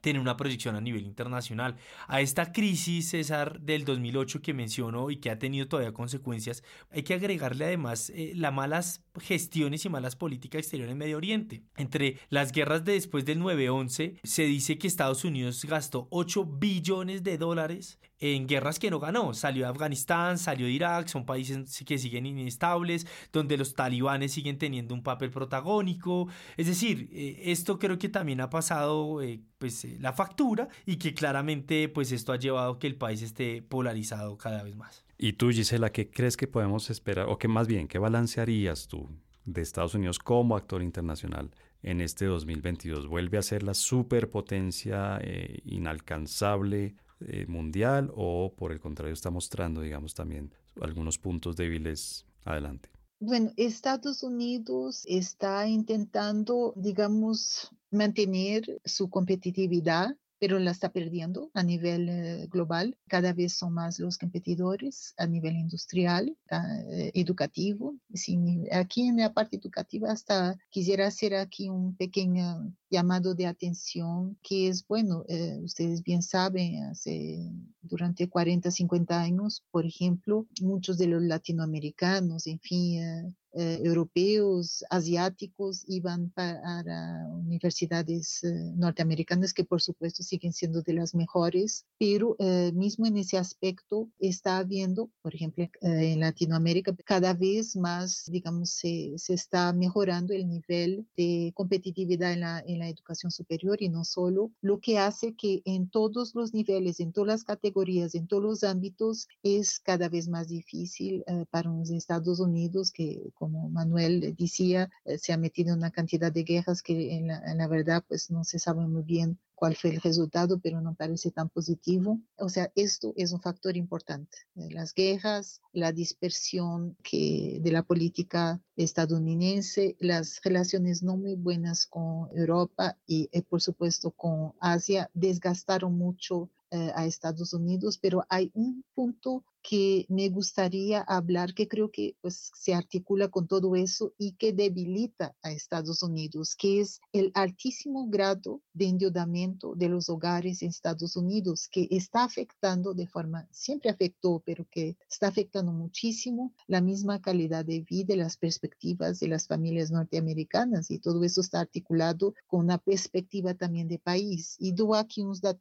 tener una proyección a nivel internacional. A esta crisis, César, del 2008 que mencionó y que ha tenido todavía consecuencias, hay que agregarle además eh, las malas gestiones y malas políticas exteriores en Medio Oriente. Entre las guerras de después del 9-11, se dice que Estados Unidos gastó 8 billones de dólares en guerras que no ganó. Salió de Afganistán, salió de Irak, son países que siguen inestables, donde los talibanes siguen teniendo un papel protagónico. Es decir, eh, esto creo que también ha pasado eh, pues, eh, la factura y que claramente pues, esto ha llevado a que el país esté polarizado cada vez más. Y tú, Gisela, ¿qué crees que podemos esperar, o qué más bien, qué balancearías tú de Estados Unidos como actor internacional en este 2022? ¿Vuelve a ser la superpotencia inalcanzable eh, mundial o por el contrario está mostrando, digamos, también algunos puntos débiles adelante? Bueno, Estados Unidos está intentando, digamos, mantener su competitividad pero la está perdiendo a nivel eh, global. Cada vez son más los competidores a nivel industrial, eh, educativo. aquí en la parte educativa hasta quisiera hacer aquí un pequeño llamado de atención que es, bueno, eh, ustedes bien saben, hace, durante 40, 50 años, por ejemplo, muchos de los latinoamericanos, en fin, eh, europeos, asiáticos iban para universidades eh, norteamericanas que por supuesto siguen siendo de las mejores, pero eh, mismo en ese aspecto está habiendo, por ejemplo, en Latinoamérica cada vez más, digamos, se, se, está mejorando el nivel de competitividad en la, en la educación superior y no solo, lo que hace que en todos los niveles, en todas las categorías, en todos los ámbitos, es cada vez más difícil para los Estados Unidos que como Manuel decía, eh, se ha metido en una cantidad de guerras que en la, verdad pues no se sabe muy bien cuál fue el resultado, pero no parece tan positivo. O sea, esto es un factor importante. Eh, las guerras, la dispersión que, de la política estadounidense, las relaciones no muy buenas con Europa y, eh, por supuesto con Asia desgastaron mucho a Estados Unidos, pero hay un punto que me gustaría hablar, que creo que pues, se articula con todo eso y que debilita a Estados Unidos, que es el altísimo grado de endeudamiento de los hogares en Estados Unidos, que está afectando de forma, siempre afectó, pero que está afectando muchísimo la misma calidad de vida y las perspectivas de las familias norteamericanas. Y todo eso está articulado con una perspectiva también de país. Y doy aquí unos datos.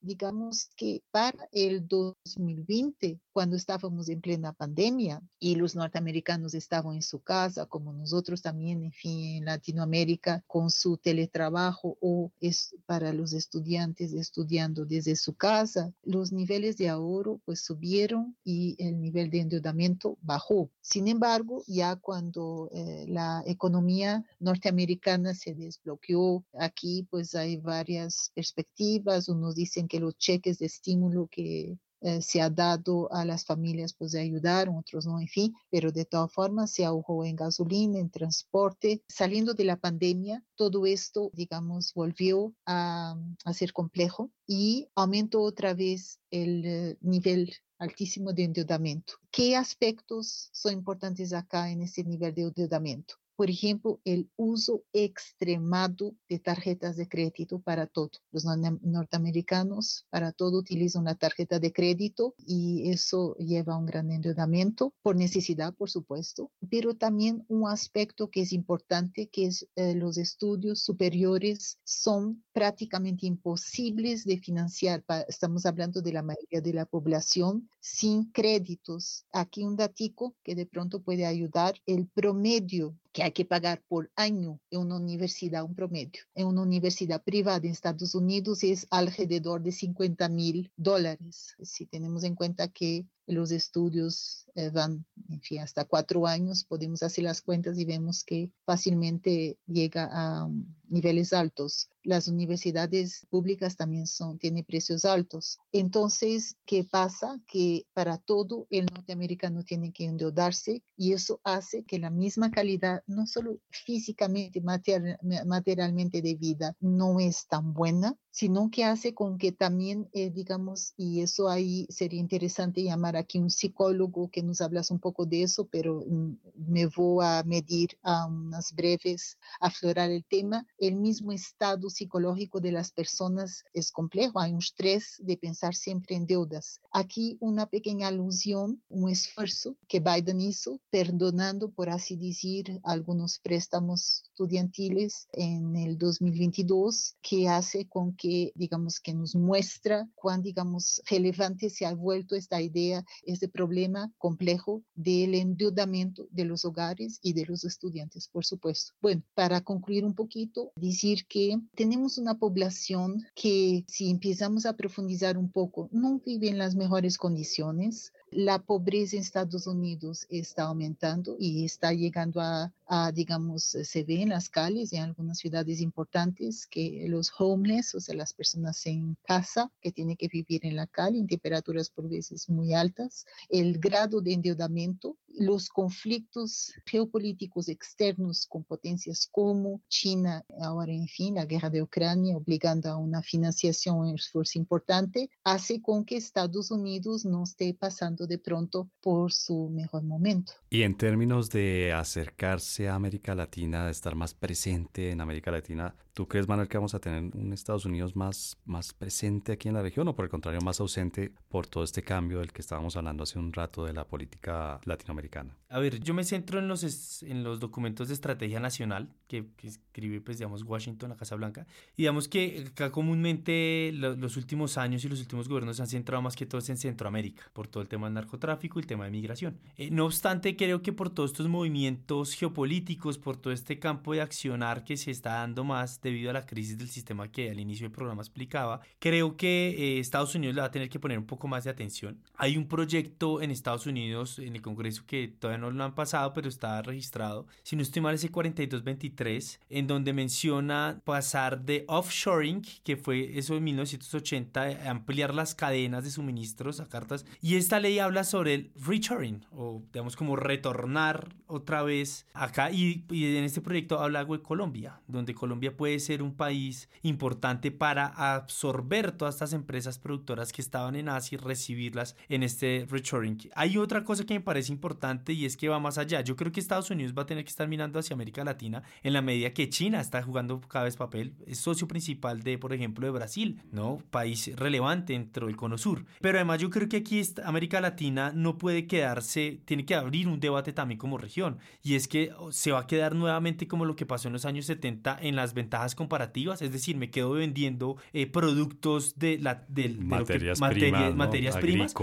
Digamos que para el 2020, cuando estábamos en plena pandemia y los norteamericanos estaban en su casa, como nosotros también, en fin, en Latinoamérica, con su teletrabajo o es para los estudiantes estudiando desde su casa, los niveles de ahorro pues subieron y el nivel de endeudamiento bajó. Sin embargo, ya cuando eh, la economía norteamericana se desbloqueó, aquí pues hay varias perspectivas. Unos dicen que los cheques de estímulo que eh, se ha dado a las familias pues de ayudar, otros no, en fin, pero de todas formas se ahorró en gasolina, en transporte. Saliendo de la pandemia, todo esto, digamos, volvió a, a ser complejo y aumentó otra vez el eh, nivel altísimo de endeudamiento. ¿Qué aspectos son importantes acá en ese nivel de endeudamiento? Por ejemplo, el uso extremado de tarjetas de crédito para todo. Los norteamericanos para todo utilizan la tarjeta de crédito y eso lleva a un gran endeudamiento por necesidad, por supuesto, pero también un aspecto que es importante, que es eh, los estudios superiores son prácticamente imposibles de financiar. Estamos hablando de la mayoría de la población sin créditos. Aquí un datico que de pronto puede ayudar. El promedio que hay que pagar por año en una universidad, un promedio, en una universidad privada en Estados Unidos es alrededor de 50 mil dólares. Si tenemos en cuenta que los estudios eh, van, en fin, hasta cuatro años, podemos hacer las cuentas y vemos que fácilmente llega a um, niveles altos. Las universidades públicas también son, tienen precios altos. Entonces, ¿qué pasa? Que para todo el norteamericano tiene que endeudarse y eso hace que la misma calidad, no solo físicamente, materialmente de vida, no es tan buena, sino que hace con que también, eh, digamos, y eso ahí sería interesante llamar aquí un psicólogo que nos hablas un poco de eso, pero mm, me voy a medir a unas breves, aflorar el tema. El mismo estado psicológico de las personas es complejo, hay un estrés de pensar siempre en deudas. Aquí una pequeña alusión, un esfuerzo que Biden hizo, perdonando, por así decir, algunos préstamos estudiantiles en el 2022, que hace con que digamos, que nos muestra cuán, digamos, relevante se ha vuelto esta idea, este problema complejo del endeudamiento de los hogares y de los estudiantes, por supuesto. Bueno, para concluir un poquito, decir que tenemos una población que si empezamos a profundizar un poco, no vive en las mejores condiciones, la pobreza en Estados Unidos está aumentando y está llegando a, digamos, se ve en las calles, en algunas ciudades importantes, que los homeless, o sea, las personas en casa que tienen que vivir en la calle en temperaturas por veces muy altas, el grado de endeudamiento los conflictos geopolíticos externos con potencias como China, ahora en fin, la guerra de Ucrania, obligando a una financiación, un esfuerzo importante, hace con que Estados Unidos no esté pasando de pronto por su mejor momento. Y en términos de acercarse a América Latina, de estar más presente en América Latina, ¿tú crees, Manuel, que vamos a tener un Estados Unidos más, más presente aquí en la región o por el contrario más ausente por todo este cambio del que estábamos hablando hace un rato de la política latinoamericana? A ver, yo me centro en los, en los documentos de estrategia nacional que, que escribe, pues, digamos, Washington, la Casa Blanca. Y digamos que acá comúnmente los últimos años y los últimos gobiernos se han centrado más que todo en Centroamérica, por todo el tema del narcotráfico y el tema de migración. Eh, no obstante, creo que por todos estos movimientos geopolíticos, por todo este campo de accionar que se está dando más debido a la crisis del sistema que al inicio del programa explicaba, creo que eh, Estados Unidos le va a tener que poner un poco más de atención. Hay un proyecto en Estados Unidos, en el Congreso, que todavía no lo han pasado, pero está registrado, si no estoy mal, ese 4223, en donde menciona pasar de offshoring, que fue eso en 1980, ampliar las cadenas de suministros a cartas, y esta ley habla sobre el reshoring, o digamos como retornar otra vez acá, y, y en este proyecto habla algo de Colombia, donde Colombia puede ser un país importante para absorber todas estas empresas productoras que estaban en Asia y recibirlas en este reshoring. Hay otra cosa que me parece importante y es que va más allá. Yo creo que Estados Unidos va a tener que estar mirando hacia América Latina en la medida que China está jugando cada vez papel. Es socio principal de, por ejemplo, de Brasil, ¿no? País relevante dentro del cono sur. Pero además yo creo que aquí América Latina no puede quedarse, tiene que abrir un debate también como región. Y es que se va a quedar nuevamente como lo que pasó en los años 70 en las ventajas comparativas. Es decir, me quedo vendiendo eh, productos de, la, de, materias, primas, materias primas.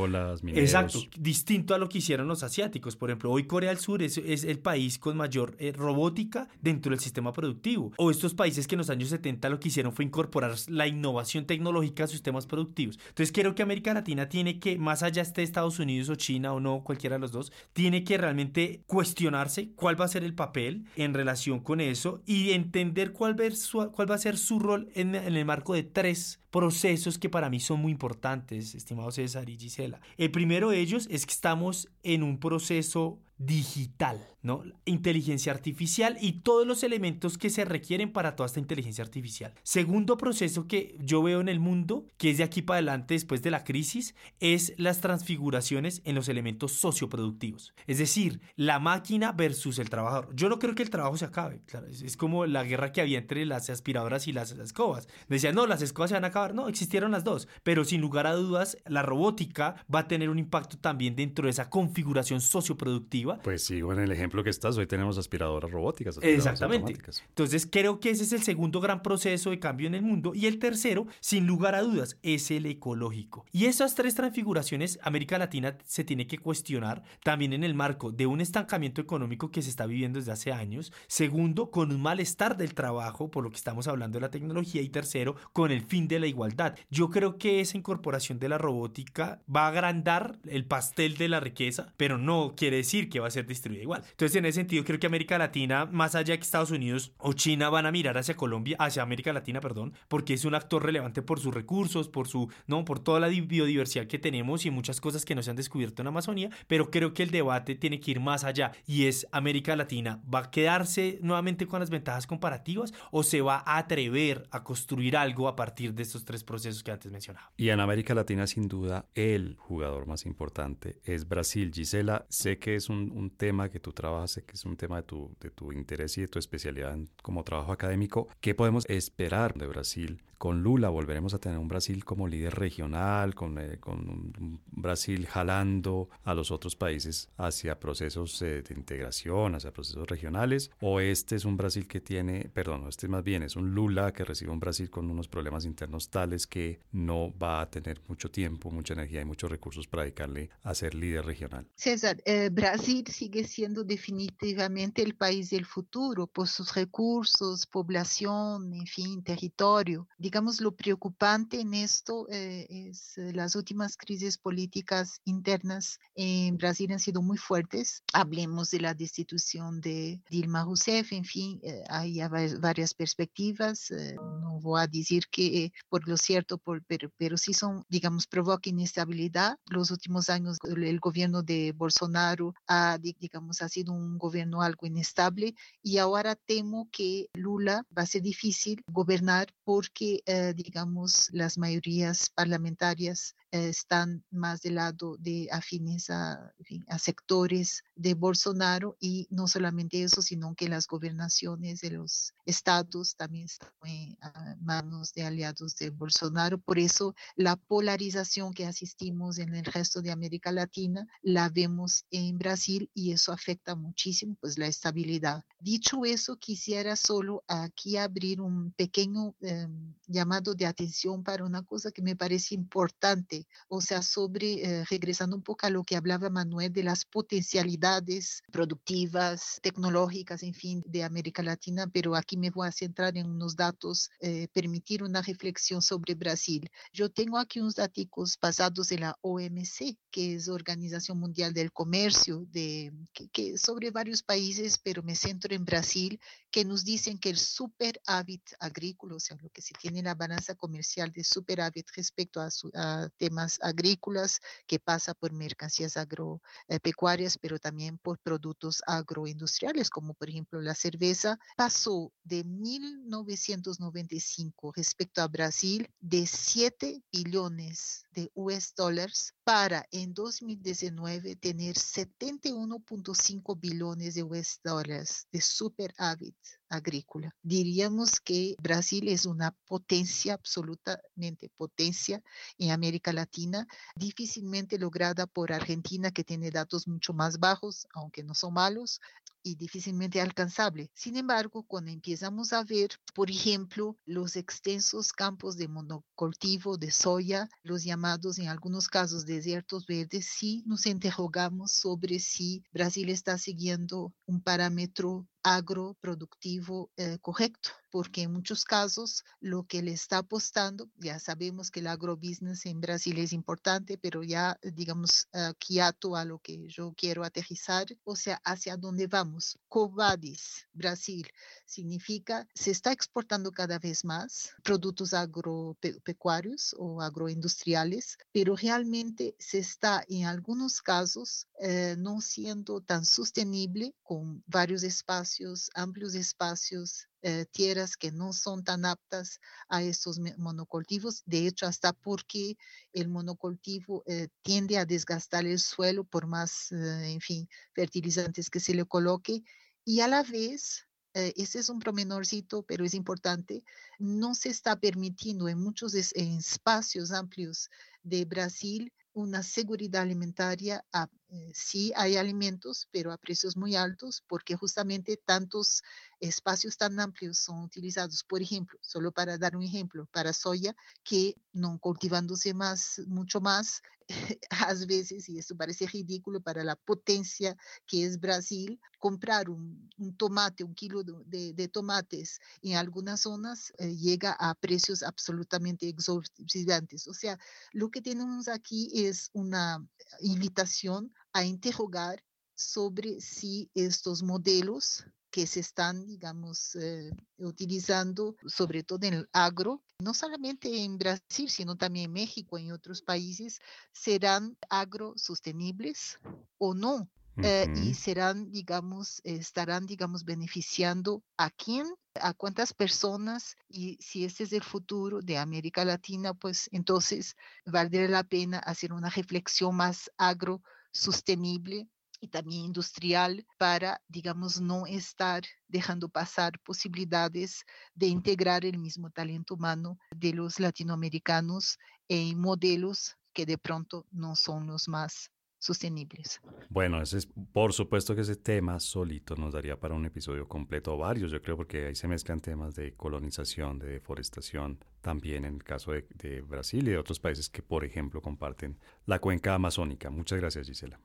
Mineros. Exacto, distinto a lo que hicieron los asiáticos. Por ejemplo, hoy Corea del Sur es, el país con mayor eh, robótica dentro del sistema productivo. O estos países que en los años 70 lo que hicieron fue incorporar la innovación tecnológica a sus sistemas productivos. Entonces creo que América Latina tiene que, más allá esté Estados Unidos o China o no, cualquiera de los dos, tiene que realmente cuestionarse cuál va a ser el papel en relación con eso y entender cuál, va, su, cuál va a ser su rol en el marco de tres procesos que para mí son muy importantes, estimado César y Gisela. El primero de ellos es que estamos en un proceso digital, ¿no? Inteligencia artificial y todos los elementos que se requieren para toda esta inteligencia artificial. Segundo proceso que yo veo en el mundo, que es de aquí para adelante después de la crisis, es las transfiguraciones en los elementos socioproductivos. Es decir, la máquina versus el trabajador. Yo no creo que el trabajo se acabe, es, como la guerra que había entre las aspiradoras y las escobas. Decían, no, las escobas se van a acabar. No, existieron las dos, pero sin lugar a dudas, la robótica va a tener un impacto también dentro de esa configuración socioproductiva pues sí, en el ejemplo que estás, hoy tenemos aspiradoras robóticas. Exactamente. Entonces creo que ese es el segundo gran proceso de cambio en el mundo. Y el tercero, sin lugar a dudas, es el ecológico. Y esas tres transfiguraciones, América Latina se tiene que cuestionar también en el marco de un estancamiento económico que se está viviendo desde hace años. Segundo, con un malestar del trabajo, por lo que estamos hablando de la tecnología. Y tercero, con el fin de la igualdad. Yo creo que esa incorporación de la robótica va a agrandar el pastel de la riqueza, pero no quiere decir que va a ser distribuida igual. Entonces, en ese sentido, creo que América Latina, más allá que Estados Unidos o China, van a mirar hacia Colombia, hacia América Latina, perdón, porque es un actor relevante por sus recursos, por su, no, por toda la biodiversidad que tenemos y muchas cosas que no se han descubierto en Amazonía, pero creo que el debate tiene que ir más allá y es América Latina va a quedarse nuevamente con las ventajas comparativas o se va a atrever a construir algo a partir de estos tres procesos que antes mencionaba. Y en América Latina, sin duda, el jugador más importante es Brasil. Gisela, sé que es un, un tema que tú trabajas, que es un tema de tu, de tu interés y de tu especialidad como trabajo académico. ¿Qué podemos esperar de Brasil con Lula volveremos a tener un Brasil como líder regional, con, eh, con Brasil jalando a los otros países hacia procesos eh, de integración, hacia procesos regionales, o este es un Brasil que tiene, perdón, este más bien es un Lula que recibe un Brasil con unos problemas internos tales que no va a tener mucho tiempo, mucha energía y muchos recursos para dedicarle a ser líder regional. César, eh, Brasil sigue siendo definitivamente el país del futuro por sus recursos, población, en fin, territorio digamos, lo preocupante en esto eh, es eh, las últimas crisis políticas internas en Brasil han sido muy fuertes. Hablemos de la destitución de Dilma Rousseff, en fin, eh, hay varias perspectivas. Eh, no voy a decir que por lo cierto, por, pero, pero sí son, digamos, provoca inestabilidad. Los últimos años el gobierno de Bolsonaro ha, digamos, ha sido un gobierno algo inestable y ahora temo que Lula va a ser difícil gobernar porque, eh, digamos, las mayorías parlamentarias están más del lado de afines a, sectores de Bolsonaro y no solamente eso, sino que las gobernaciones de los estados también están en manos de aliados de Bolsonaro. Por eso la polarización que asistimos en el resto de América Latina la vemos en Brasil y eso afecta muchísimo pues la estabilidad. Dicho eso, quisiera solo aquí abrir un pequeño em, llamado de atención para una cosa que me parece importante o sea, sobre, eh, regresando un poco a lo que hablaba Manuel de las potencialidades productivas, tecnológicas, en fin, de América Latina, pero aquí me voy a centrar en unos datos, eh, permitir una reflexión sobre Brasil. Yo tengo aquí unos datos basados en la OMC, que es Organización Mundial del Comercio, de, que, sobre varios países, pero me centro en Brasil, que nos dicen que el superávit agrícola, o sea, lo que se tiene en la balanza comercial de superávit respecto a, su, a temas agrícolas, que pasa por mercancías agropecuarias, pero también por productos agroindustriales, como por ejemplo la cerveza, pasó de 1995 respecto a Brasil de 7 billones de US dólares para en 2019 tener 71.5 billones de US dólares de superávit agrícola. Diríamos que Brasil es una potencia, absolutamente potencia en América Latina, difícilmente lograda por Argentina, que tiene datos mucho más bajos, aunque no son malos, y difícilmente alcanzable. Sin embargo, cuando empezamos a ver, por ejemplo, los extensos campos de monocultivo de soya, los llamados en algunos casos desiertos verdes, sí nos interrogamos sobre si Brasil está siguiendo un parámetro agroproductivo eh, correcto, porque en muchos casos lo que le está apostando, ya sabemos que el agrobusiness en Brasil es importante, pero ya digamos uh, a lo que yo quiero aterrizar, o sea, hacia dónde vamos. Covadis, Brasil, significa se está exportando cada vez más productos agropecuarios o agroindustriales, pero realmente se está en algunos casos eh, no siendo tan sostenible con varios espacios, amplios espacios eh, tierras que no son tan aptas a estos monocultivos, de hecho hasta porque el monocultivo eh, tiende a desgastar el suelo por más, en fin, fertilizantes que se le coloque. Y a la vez ese es un promenorcito, pero es importante, no se está permitiendo en muchos espacios amplios de Brasil una seguridad alimentaria. Eh, sí hay alimentos, pero a precios muy altos, porque justamente tantos espacios tan amplios son utilizados, por ejemplo, solo para dar un ejemplo, para soya, que no cultivándose más, mucho más, a veces, y esto parece ridículo para la potencia que es Brasil, comprar un, tomate, un kilo de, tomates en algunas zonas eh, llega a precios absolutamente exorbitantes. O sea, lo que tenemos aquí es una invitación a interrogar sobre si estos modelos que se están, digamos, eh, utilizando, sobre todo en el agro, no solamente en Brasil, sino también en México en otros países, serán agrosostenibles o no. Eh, y serán, digamos, estarán, digamos, beneficiando a quién, a cuántas personas, y si este es el futuro de América Latina, pues entonces valdría la pena hacer una reflexión más agrosostenible y también industrial para, digamos, no estar dejando pasar posibilidades de integrar el mismo talento humano de los latinoamericanos en modelos que de pronto no son los más sostenibles. Bueno, ese es, por supuesto que ese tema solito nos daría para un episodio completo o varios, yo creo, porque ahí se mezclan temas de colonización, de deforestación, también en el caso de, de Brasil y de otros países que, por ejemplo, comparten la cuenca amazónica. Muchas gracias, Gisela.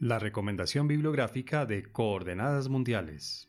La recomendación bibliográfica de Coordenadas Mundiales.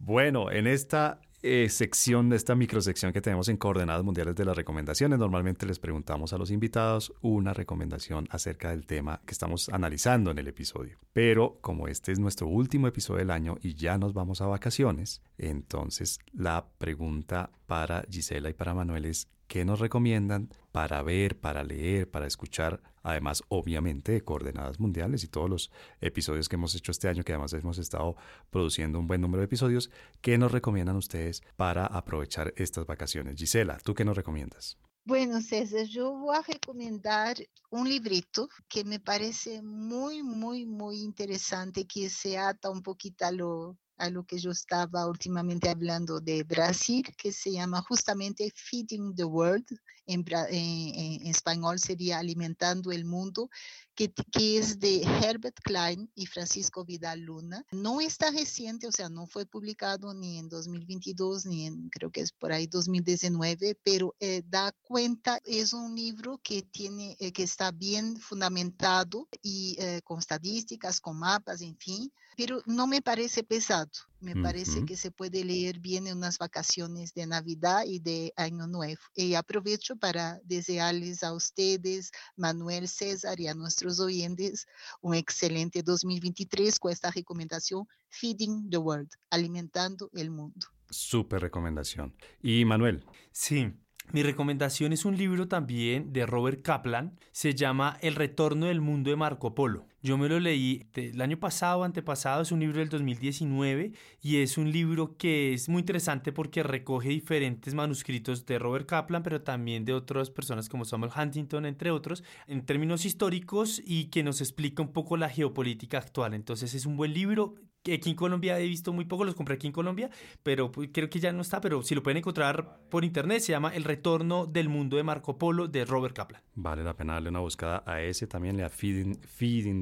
Bueno, en esta eh, sección, de esta microsección que tenemos en Coordenadas Mundiales de las Recomendaciones. Normalmente les preguntamos a los invitados una recomendación acerca del tema que estamos analizando en el episodio. Pero como este es nuestro último episodio del año y ya nos vamos a vacaciones, entonces la pregunta para Gisela y para Manuel es qué nos recomiendan para ver, para leer, para escuchar, además obviamente de coordenadas mundiales y todos los episodios que hemos hecho este año, que además hemos estado produciendo un buen número de episodios, ¿qué nos recomiendan ustedes para aprovechar estas vacaciones? Gisela, ¿tú qué nos recomiendas? Bueno, César, yo voy a recomendar un librito que me parece muy, muy, muy interesante, que se ata un poquito a lo, a lo que yo estaba últimamente hablando de Brasil, que se llama justamente Feeding the World, en, en, español sería Alimentando el Mundo, que, que, es de Herbert Klein y Francisco Vidal Luna. No está reciente, o sea, no fue publicado ni en 2022 ni en, creo que es por ahí 2019, pero eh, da cuenta, es un libro que tiene, eh, que está bien fundamentado y eh, con estadísticas, con mapas, en fin, pero no me parece pesado. Me parece que se puede leer bien en unas vacaciones de Navidad y de Año Nuevo. Y aprovecho para desearles a ustedes, Manuel César y a nuestros oyentes un excelente 2023 con esta recomendación Feeding the World, alimentando el mundo. Súper recomendación. Y Manuel. Sí, mi recomendación es un libro también de Robert Kaplan, se llama El retorno del mundo de Marco Polo. Yo me lo leí el año pasado, antepasado, es un libro del 2019 y es un libro que es muy interesante porque recoge diferentes manuscritos de Robert Kaplan, pero también de otras personas como Samuel Huntington, entre otros, en términos históricos y que nos explica un poco la geopolítica actual. Entonces es un buen libro, que aquí en Colombia he visto muy poco, los compré aquí en Colombia, pero pues, creo que ya no está, pero si lo pueden encontrar por internet, se llama El retorno del mundo de Marco Polo de Robert Kaplan. Vale la pena darle una buscada a ese también, le a Feeding, Feeding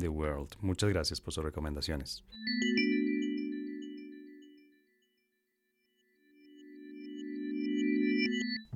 Muchas gracias por sus recomendaciones.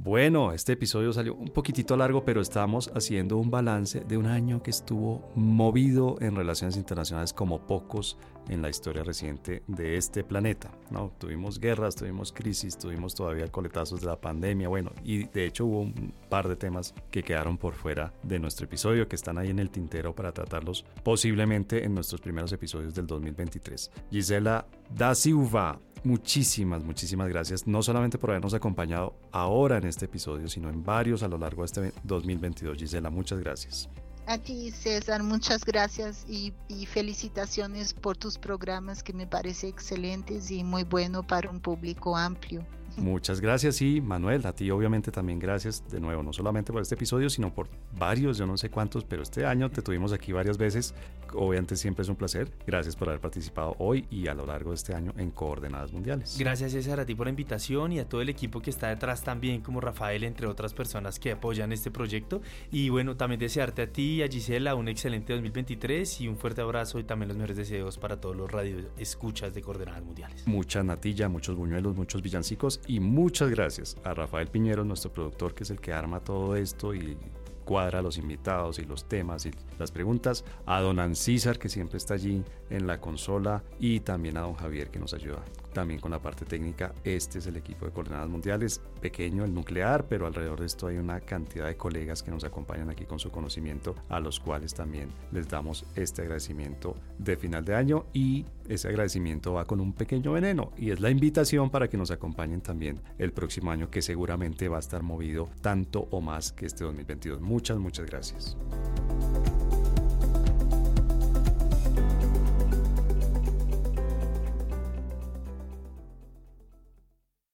Bueno, este episodio salió un poquitito largo, pero estamos haciendo un balance de un año que estuvo movido en relaciones internacionales como pocos en la historia reciente de este planeta. ¿no? Tuvimos guerras, tuvimos crisis, tuvimos todavía coletazos de la pandemia, bueno, y de hecho hubo un par de temas que quedaron por fuera de nuestro episodio, que están ahí en el tintero para tratarlos posiblemente en nuestros primeros episodios del 2023. Gisela da Silva Muchísimas, muchísimas gracias, no solamente por habernos acompañado ahora en este episodio, sino en varios a lo largo de este 2022. Gisela, muchas gracias. A ti, César, muchas gracias y, felicitaciones por tus programas que me parecen excelentes y muy bueno para un público amplio. Muchas gracias y Manuel, a ti obviamente también gracias de nuevo, no solamente por este episodio, sino por varios, yo no sé cuántos, pero este año te tuvimos aquí varias veces. Obviamente siempre es un placer. Gracias por haber participado hoy y a lo largo de este año en Coordenadas Mundiales. Gracias César a ti por la invitación y a todo el equipo que está detrás también, como Rafael, entre otras personas que apoyan este proyecto. Y bueno, también desearte a ti y a Gisela un excelente 2023 y un fuerte abrazo y también los mejores deseos para todos los radios escuchas de Coordenadas Mundiales. Mucha natilla, muchos buñuelos, muchos villancicos y muchas gracias a Rafael Piñero, nuestro productor, que es el que arma todo esto y cuadra los invitados y los temas y las preguntas, a don Ancísar que siempre está allí en la consola y también a don Javier que nos ayuda también con la parte técnica. Este es el equipo de coordenadas mundiales, pequeño el nuclear, pero alrededor de esto hay una cantidad de colegas que nos acompañan aquí con su conocimiento, a los cuales también les damos este agradecimiento de final de año y ese agradecimiento va con un pequeño veneno y es la invitación para que nos acompañen también el próximo año que seguramente va a estar movido tanto o más que este 2022. Muchas, muchas gracias.